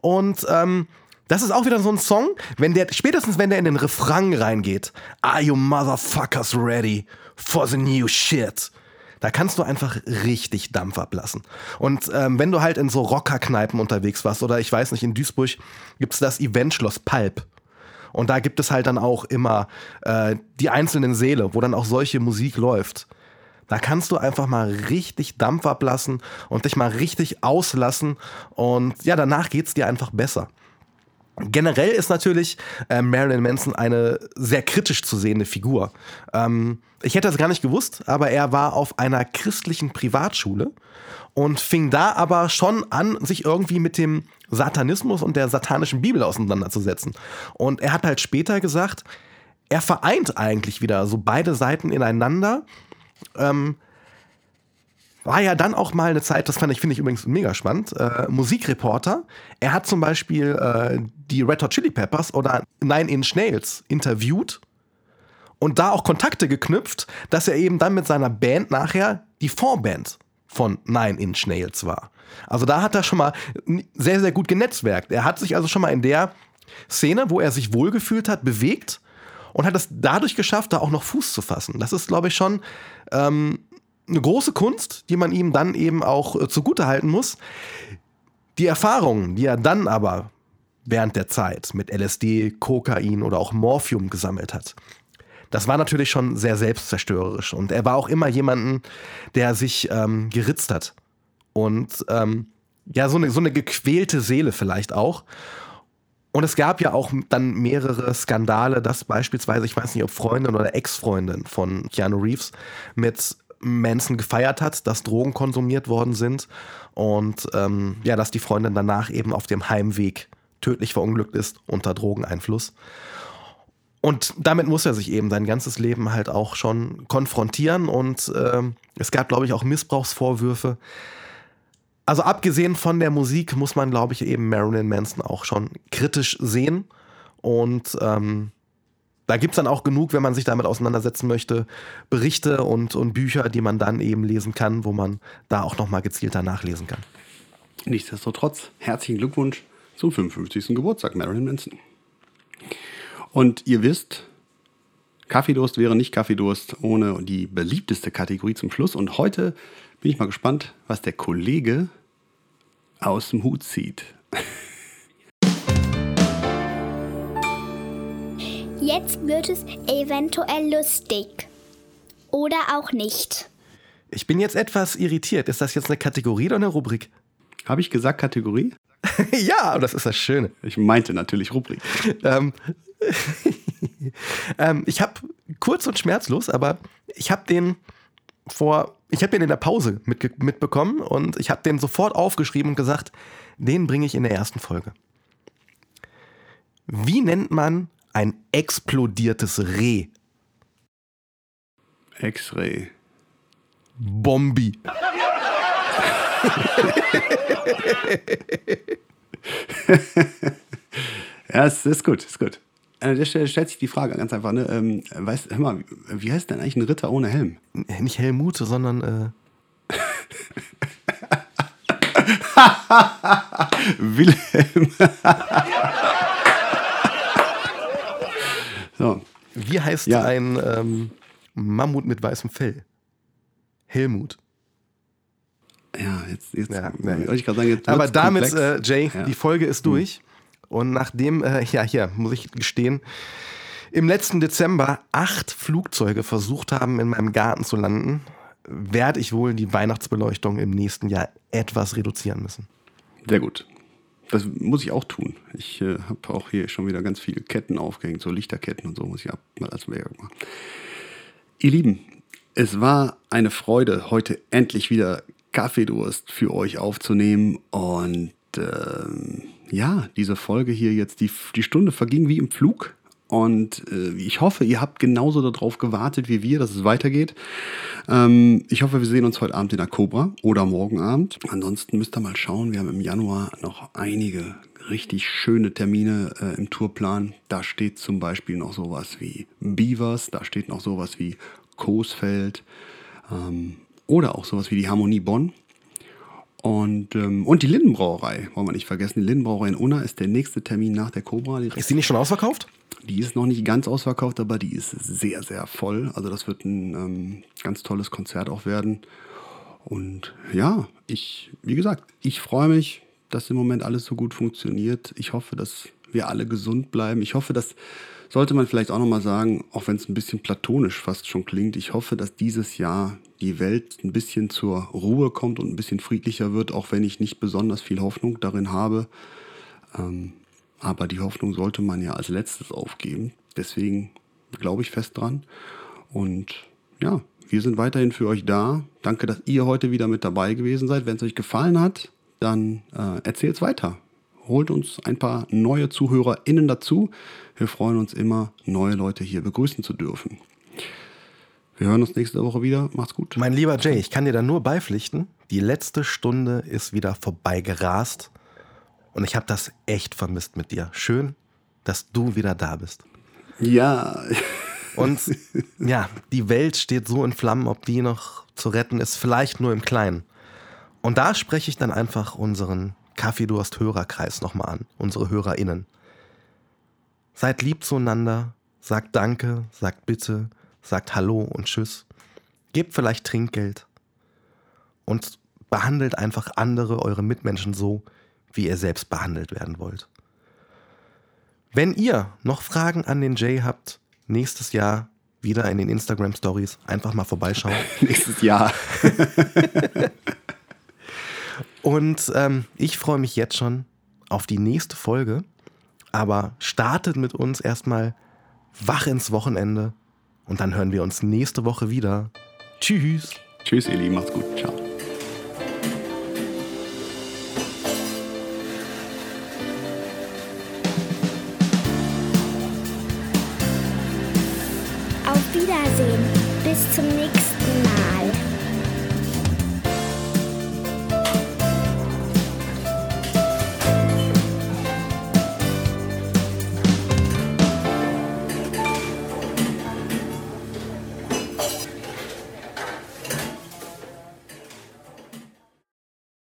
und ähm, das ist auch wieder so ein Song, wenn der, spätestens wenn der in den Refrain reingeht, Are you motherfuckers ready for the new shit? Da kannst du einfach richtig Dampf ablassen. Und ähm, wenn du halt in so Rockerkneipen unterwegs warst, oder ich weiß nicht, in Duisburg gibt es das Eventschloss Palp. Und da gibt es halt dann auch immer äh, die einzelnen Seele, wo dann auch solche Musik läuft. Da kannst du einfach mal richtig Dampf ablassen und dich mal richtig auslassen. Und ja, danach geht es dir einfach besser. Generell ist natürlich äh, Marilyn Manson eine sehr kritisch zu sehende Figur. Ähm, ich hätte das gar nicht gewusst, aber er war auf einer christlichen Privatschule und fing da aber schon an, sich irgendwie mit dem Satanismus und der satanischen Bibel auseinanderzusetzen. Und er hat halt später gesagt, er vereint eigentlich wieder so beide Seiten ineinander. Ähm, war ja dann auch mal eine Zeit, das fand ich, finde ich übrigens mega spannend, äh, Musikreporter. Er hat zum Beispiel äh, die Red Hot Chili Peppers oder Nine Inch Nails interviewt und da auch Kontakte geknüpft, dass er eben dann mit seiner Band nachher die Vorband von Nine Inch Nails war. Also da hat er schon mal sehr, sehr gut genetzwerkt. Er hat sich also schon mal in der Szene, wo er sich wohlgefühlt hat, bewegt und hat es dadurch geschafft, da auch noch Fuß zu fassen. Das ist, glaube ich, schon ähm, eine große Kunst, die man ihm dann eben auch äh, zugutehalten muss. Die Erfahrungen, die er dann aber während der Zeit mit LSD, Kokain oder auch Morphium gesammelt hat, das war natürlich schon sehr selbstzerstörerisch. Und er war auch immer jemanden, der sich ähm, geritzt hat. Und ähm, ja, so eine, so eine gequälte Seele vielleicht auch. Und es gab ja auch dann mehrere Skandale, dass beispielsweise, ich weiß nicht, ob Freundin oder Ex-Freundin von Keanu Reeves mit Manson gefeiert hat, dass Drogen konsumiert worden sind und ähm, ja, dass die Freundin danach eben auf dem Heimweg tödlich verunglückt ist unter Drogeneinfluss. Und damit muss er sich eben sein ganzes Leben halt auch schon konfrontieren und äh, es gab, glaube ich, auch Missbrauchsvorwürfe. Also abgesehen von der Musik muss man, glaube ich, eben Marilyn Manson auch schon kritisch sehen und ähm, da gibt es dann auch genug, wenn man sich damit auseinandersetzen möchte, Berichte und, und Bücher, die man dann eben lesen kann, wo man da auch nochmal gezielter nachlesen kann. Nichtsdestotrotz, herzlichen Glückwunsch zum 55. Geburtstag, Marilyn Manson. Und ihr wisst, Kaffeedurst wäre nicht Kaffeedurst ohne die beliebteste Kategorie zum Schluss. Und heute bin ich mal gespannt, was der Kollege aus dem Hut zieht. Jetzt wird es eventuell lustig. Oder auch nicht. Ich bin jetzt etwas irritiert. Ist das jetzt eine Kategorie oder eine Rubrik? Habe ich gesagt Kategorie? ja, das ist das Schöne. Ich meinte natürlich Rubrik. ähm, ähm, ich habe kurz und schmerzlos, aber ich habe den vor, ich habe den in der Pause mit, mitbekommen und ich habe den sofort aufgeschrieben und gesagt, den bringe ich in der ersten Folge. Wie nennt man ein explodiertes Reh. X-Ray. Bombi. ja, es ist gut, ist gut. An der Stelle stellt sich die Frage ganz einfach, ne? Ähm, weißt, hör mal, wie heißt denn eigentlich ein Ritter ohne Helm? Nicht Helmut, sondern äh Wilhelm. So. Wie heißt ja. ein ähm, Mammut mit weißem Fell? Helmut. Ja, jetzt, jetzt, ja, ja. Ich sagen, jetzt Aber damit, äh, Jay, ja. die Folge ist hm. durch. Mhm. Und nachdem, äh, ja, hier muss ich gestehen, im letzten Dezember acht Flugzeuge versucht haben, in meinem Garten zu landen, werde ich wohl die Weihnachtsbeleuchtung im nächsten Jahr etwas reduzieren müssen. Sehr gut. Das muss ich auch tun. Ich äh, habe auch hier schon wieder ganz viele Ketten aufgehängt, so Lichterketten und so muss ich ab, mal als Werk machen. Ihr Lieben, es war eine Freude, heute endlich wieder Kaffeedurst für euch aufzunehmen. Und ähm, ja, diese Folge hier jetzt, die, die Stunde verging wie im Flug. Und äh, ich hoffe, ihr habt genauso darauf gewartet wie wir, dass es weitergeht. Ähm, ich hoffe, wir sehen uns heute Abend in der Cobra oder morgen Abend. Ansonsten müsst ihr mal schauen. Wir haben im Januar noch einige richtig schöne Termine äh, im Tourplan. Da steht zum Beispiel noch sowas wie Beavers, da steht noch sowas wie Coesfeld ähm, oder auch sowas wie die Harmonie Bonn. Und, ähm, und die Lindenbrauerei, wollen wir nicht vergessen. Die Lindenbrauerei in Unna ist der nächste Termin nach der Cobra. Ist die nicht schon ausverkauft? Die ist noch nicht ganz ausverkauft, aber die ist sehr, sehr voll. Also das wird ein ähm, ganz tolles Konzert auch werden. Und ja, ich, wie gesagt, ich freue mich, dass im Moment alles so gut funktioniert. Ich hoffe, dass wir alle gesund bleiben. Ich hoffe, dass, sollte man vielleicht auch nochmal sagen, auch wenn es ein bisschen platonisch fast schon klingt, ich hoffe, dass dieses Jahr die Welt ein bisschen zur Ruhe kommt und ein bisschen friedlicher wird, auch wenn ich nicht besonders viel Hoffnung darin habe. Ähm, Aber die Hoffnung sollte man ja als letztes aufgeben. Deswegen glaube ich fest dran. Und ja, wir sind weiterhin für euch da. Danke, dass ihr heute wieder mit dabei gewesen seid. Wenn es euch gefallen hat, dann äh, erzählt es weiter. Holt uns ein paar neue ZuhörerInnen dazu. Wir freuen uns immer, neue Leute hier begrüßen zu dürfen. Wir hören uns nächste Woche wieder. Macht's gut. Mein lieber Jay, ich kann dir da nur beipflichten. Die letzte Stunde ist wieder vorbei gerast. Und ich habe das echt vermisst mit dir. Schön, dass du wieder da bist. Ja. Und ja, die Welt steht so in Flammen, ob die noch zu retten ist, vielleicht nur im Kleinen. Und da spreche ich dann einfach unseren Kaffeedurst-Hörerkreis nochmal an, unsere HörerInnen. Seid lieb zueinander, sagt Danke, sagt Bitte, sagt Hallo und Tschüss. Gebt vielleicht Trinkgeld und behandelt einfach andere, eure Mitmenschen so, wie ihr selbst behandelt werden wollt. Wenn ihr noch Fragen an den Jay habt, nächstes Jahr wieder in den Instagram Stories einfach mal vorbeischauen. Nächstes Jahr. Und ähm, ich freue mich jetzt schon auf die nächste Folge. Aber startet mit uns erstmal wach ins Wochenende. Und dann hören wir uns nächste Woche wieder. Tschüss. Tschüss, Lieben. Macht's gut. Ciao.